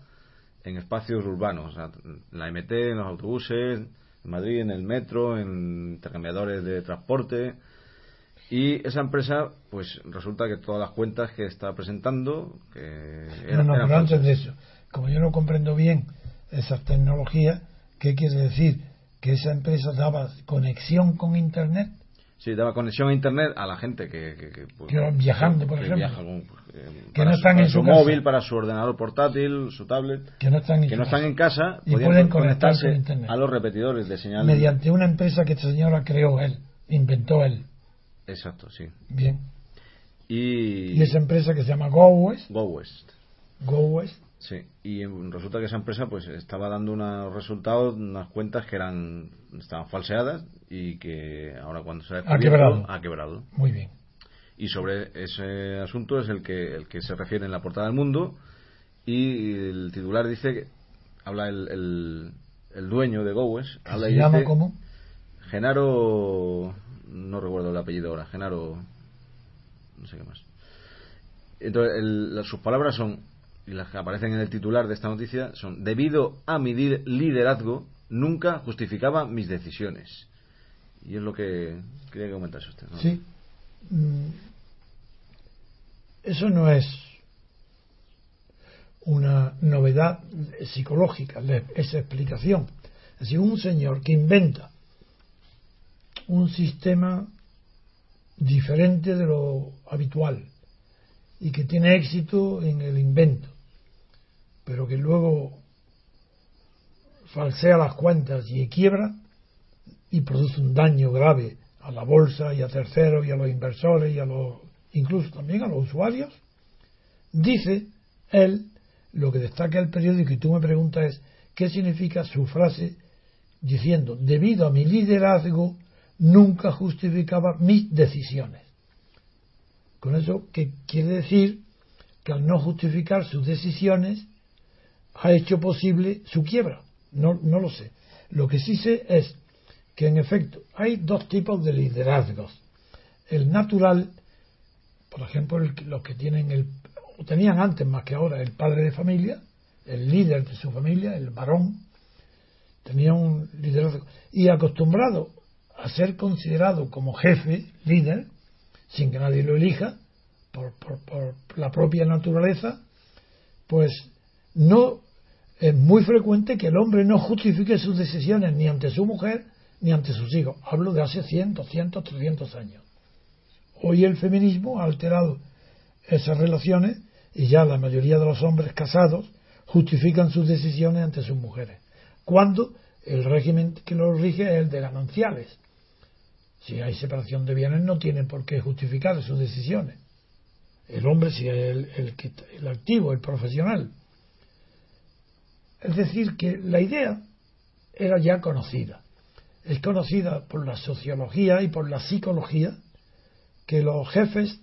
en espacios urbanos, o sea, en la MT, en los autobuses, en Madrid, en el metro, en intercambiadores de transporte. Y esa empresa, pues resulta que todas las cuentas que está presentando, que No, eran, no, eran pero antes de eso, como yo no comprendo bien esas tecnologías, ¿qué quiere decir? Que esa empresa daba conexión con Internet, Sí, daba conexión a internet a la gente que, que, que, pues, Que viajando, por ejemplo. viaja pues, eh, Que no su- están para en su, su casa. móvil, para su ordenador portátil, su tablet, que no están en que su no están casa, en casa, Y pueden conectarse a los repetidores de señal. mediante una empresa que esta señora creó él, inventó él. Exacto, sí. Bien. Y, Y esa empresa que se llama GoWest, GoWest. GoWest, Sí, y resulta que esa empresa pues estaba dando unos resultados, unas cuentas que eran estaban falseadas y que ahora cuando se ha descubierto, quebrado. ha quebrado. muy bien. Y sobre ese asunto es el que el que se refiere en la portada del mundo y el titular dice que habla el, el, el dueño de GoWest, habla ¿Se y llama dice cómo? Genaro no recuerdo el apellido ahora, Genaro no sé qué más. Entonces el- sus palabras son y las que aparecen en el titular de esta noticia son debido a mi li- liderazgo nunca justificaba mis decisiones. Y es lo que quería que comentase usted. Sí. Mm, Eso no es una novedad psicológica, esa explicación. Es decir, un señor que inventa un sistema diferente de lo habitual y que tiene éxito en el invento, pero que luego falsea las cuentas y quiebra y produce un daño grave a la bolsa y a terceros y a los inversores y a los incluso también a los usuarios. Dice él lo que destaca el periódico y tú me preguntas es qué significa su frase diciendo debido a mi liderazgo nunca justificaba mis decisiones con eso que quiere decir que al no justificar sus decisiones ha hecho posible su quiebra no, no lo sé lo que sí sé es que en efecto hay dos tipos de liderazgos. El natural, por ejemplo, el los que tienen el, o tenían antes más que ahora, el padre de familia, el líder de su familia, el varón, tenía un liderazgo. Y acostumbrado a ser considerado como jefe, líder, sin que nadie lo elija, por, por- por la propia naturaleza, pues no es muy frecuente que el hombre no justifique sus decisiones ni ante su mujer ni ante sus hijos. Hablo de hace 100, 200, 300 años. Hoy el feminismo ha alterado esas relaciones y ya la mayoría de los hombres casados justifican sus decisiones ante sus mujeres. Cuando el régimen que los rige es el de gananciales. Si hay separación de bienes no tienen por qué justificar sus decisiones. El hombre si es el, el, activo, el profesional. Es decir, que la idea era ya conocida. Es conocida por la sociología y por la psicología que los jefes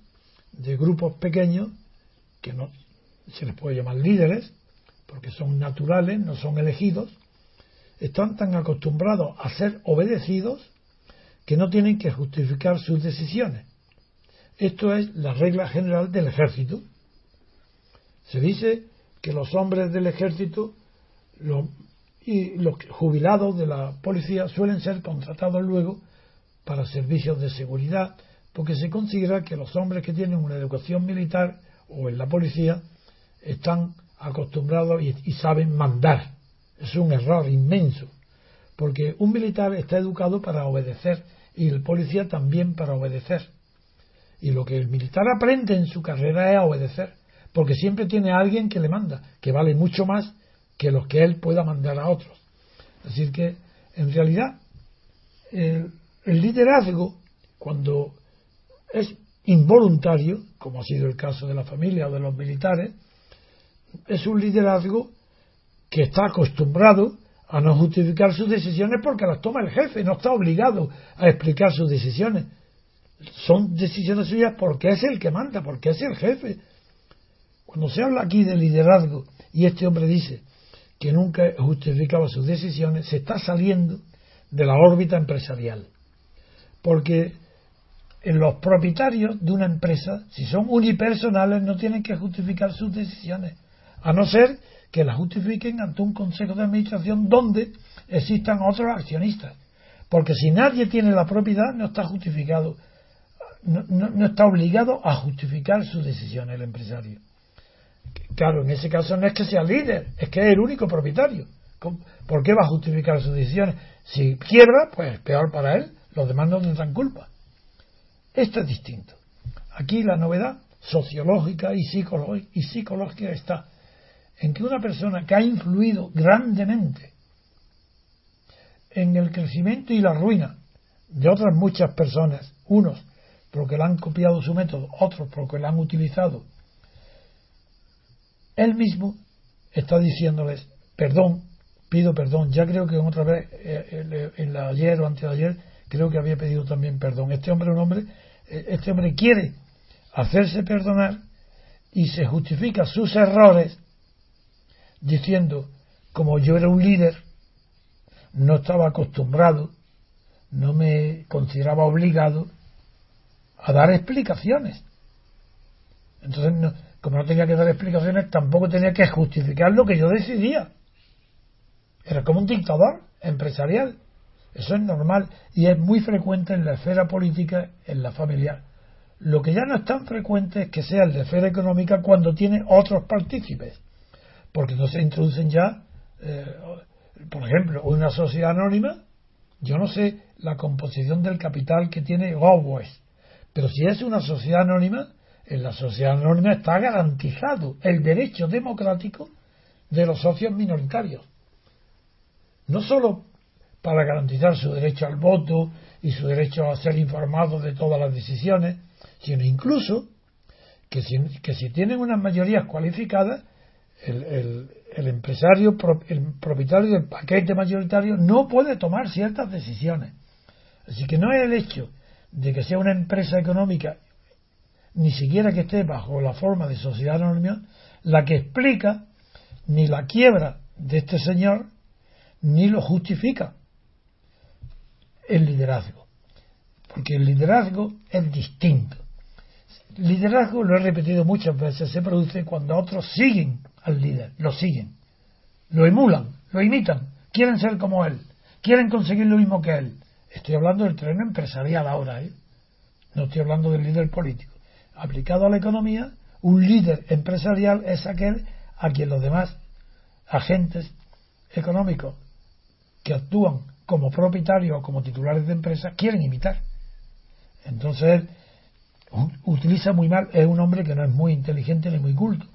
de grupos pequeños, que no se les puede llamar líderes, porque son naturales, no son elegidos, están tan acostumbrados a ser obedecidos que no tienen que justificar sus decisiones. Esto es la regla general del ejército. Se dice que los hombres del ejército y los jubilados de la policía suelen ser contratados luego para servicios de seguridad, porque se considera que los hombres que tienen una educación militar o en la policía están acostumbrados y, y saben mandar. Es un error inmenso, porque un militar está educado para obedecer y el policía también para obedecer. Y lo que el militar aprende en su carrera es obedecer, porque siempre tiene a alguien que le manda, que vale mucho más que los que él pueda mandar a otros. Decir, que en realidad el liderazgo, cuando es involuntario, como ha sido el caso de la familia o de los militares, es un liderazgo que está acostumbrado a no justificar sus decisiones porque las toma el jefe, no está obligado a explicar sus decisiones. Son decisiones suyas porque es el que manda, porque es el jefe. Cuando se habla aquí de liderazgo y este hombre dice que nunca justificaba sus decisiones, se está saliendo de la órbita empresarial. Porque los propietarios de una empresa, si son unipersonales, no tienen que justificar sus decisiones, a no ser que las justifiquen ante un consejo de administración donde existan otros accionistas. Porque si nadie tiene la propiedad, no está justificado, no, no está obligado a justificar sus decisiones el empresario. Claro, en ese caso no es que sea líder, es que es el único propietario. ¿Por qué va a justificar sus decisiones? Si quiebra, pues peor para él, los demás no tendrán culpa. Esto es distinto. Aquí la novedad sociológica y psicológica, y psicológica está en que una persona que ha influido grandemente en el crecimiento y la ruina de otras muchas personas, unos porque le han copiado su método, otros porque lo han utilizado, él mismo está diciéndoles, perdón, pido perdón, ya creo que otra vez, eh, eh, en la ayer o antes de ayer, creo que había pedido también perdón. Este hombre, un hombre, eh, este hombre quiere hacerse perdonar y se justifica sus errores diciendo, como yo era un líder, no estaba acostumbrado, no me consideraba obligado a dar explicaciones. Entonces, como no tenía que dar explicaciones, tampoco tenía que justificar lo que yo decidía. Era como un dictador empresarial. Eso es normal y es muy frecuente en la esfera política, en la familiar. Lo que ya no es tan frecuente es que sea en la esfera económica cuando tiene otros partícipes, porque no se introducen ya, eh, por ejemplo, una sociedad anónima. Yo no sé la composición del capital que tiene Gowes, pero si es una sociedad anónima, en la sociedad anónima está garantizado el derecho democrático de los socios minoritarios. No solo para garantizar su derecho al voto y su derecho a ser informados de todas las decisiones, sino incluso que si, que si tienen unas mayorías cualificadas, el, el, empresario, el propietario del paquete mayoritario no puede tomar ciertas decisiones. Así que no es el hecho de que sea una empresa económica, ni siquiera que esté bajo la forma de sociedad anónima, la que explica ni la quiebra de este señor, ni lo justifica el liderazgo. Porque el liderazgo es distinto. El liderazgo, lo he repetido muchas veces, se produce cuando otros siguen al líder, lo siguen, lo emulan, lo imitan, quieren ser como él, quieren conseguir lo mismo que él. Estoy hablando del terreno empresarial ahora, ¿eh? no estoy hablando del líder político. Aplicado a la economía, un líder empresarial es aquel a quien los demás agentes económicos que actúan como propietarios o como titulares de empresas quieren imitar. Entonces, utiliza muy mal, es un hombre que no es muy inteligente ni muy culto,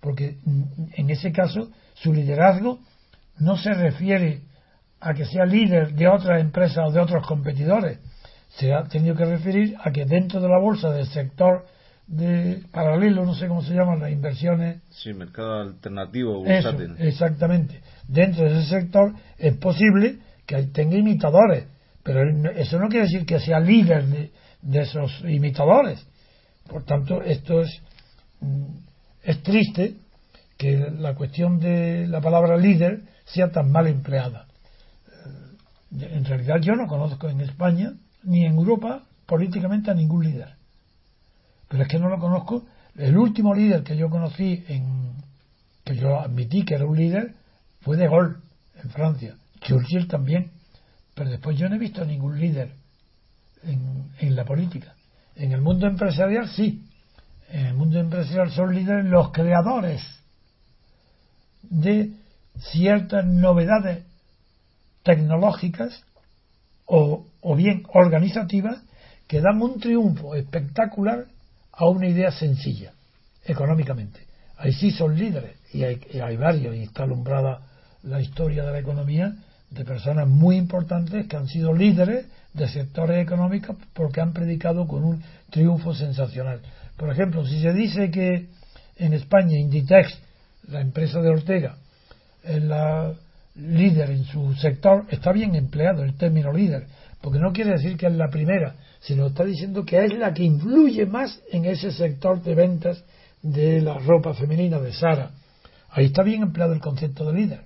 porque en ese caso su liderazgo no se refiere a que sea líder de otras empresas o de otros competidores, se ha tenido que referir a que dentro de la bolsa del sector de paralelo, no sé cómo se llaman las inversiones. Sí, mercado alternativo, exactamente. Dentro de ese sector es posible que tenga imitadores, pero eso no quiere decir que sea líder de, esos imitadores. Por tanto, esto es, mm, es triste que la cuestión de la palabra líder sea tan mal empleada. Eh, en realidad yo no conozco en España ni en Europa políticamente a ningún líder. Pero es que no lo conozco. El último líder que yo conocí, en, que yo admití que era un líder, fue De Gaulle, en Francia. Churchill también. Pero después yo no he visto ningún líder en, en la política. En el mundo empresarial sí. En el mundo empresarial son líderes los creadores de ciertas novedades tecnológicas o, o, bien organizativas que dan un triunfo espectacular a una idea sencilla, económicamente. Ahí sí son líderes, y hay, hay varios, y está alumbrada la historia de la economía de personas muy importantes que han sido líderes de sectores económicos porque han predicado con un triunfo sensacional. Por ejemplo, si se dice que en España Inditex, la empresa de Ortega, es la líder en su sector, está bien empleado el término líder, porque no quiere decir que es la primera, sino está diciendo que es la que influye más en ese sector de ventas de la ropa femenina de Sara. Ahí está bien empleado el concepto de líder.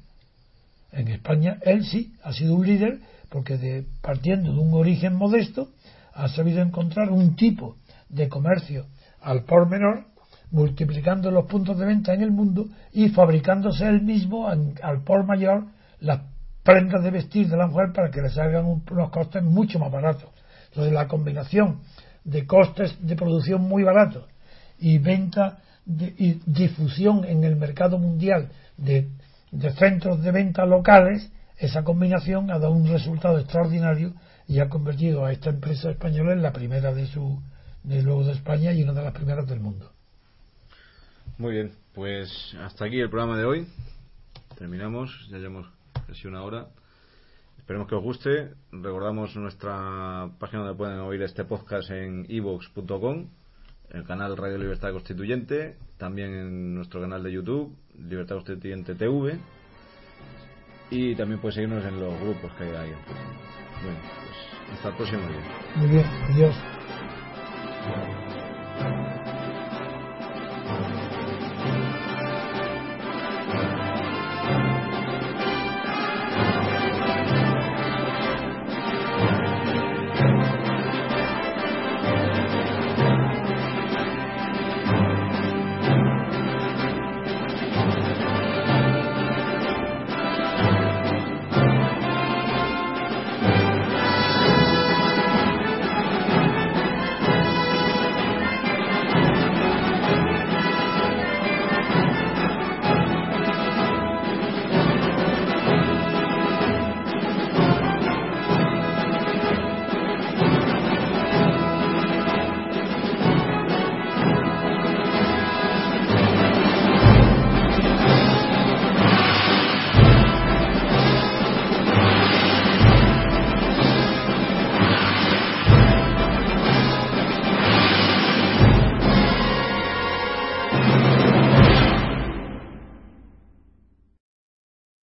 En España él sí ha sido un líder porque partiendo de un origen modesto ha sabido encontrar un tipo de comercio al por menor multiplicando los puntos de venta en el mundo y fabricándose él mismo al por mayor las prendas de vestir de la mujer para que le salgan unos costes mucho más baratos. Entonces la combinación de costes de producción muy baratos y venta y difusión en el mercado mundial de, de centros de venta locales, esa combinación ha dado un resultado extraordinario y ha convertido a esta empresa española en la primera de su de luego de España y una de las primeras del mundo. Muy bien, pues hasta aquí el programa de hoy. Terminamos, ya llevamos casi una hora. Esperemos que os guste. Recordamos nuestra página donde pueden oír este podcast en evox.com, el canal Radio Libertad Constituyente, también en nuestro canal de YouTube, Libertad Constituyente TV, y también pueden seguirnos en los grupos que hay Bueno, pues hasta el próximo día. Muy bien, adiós.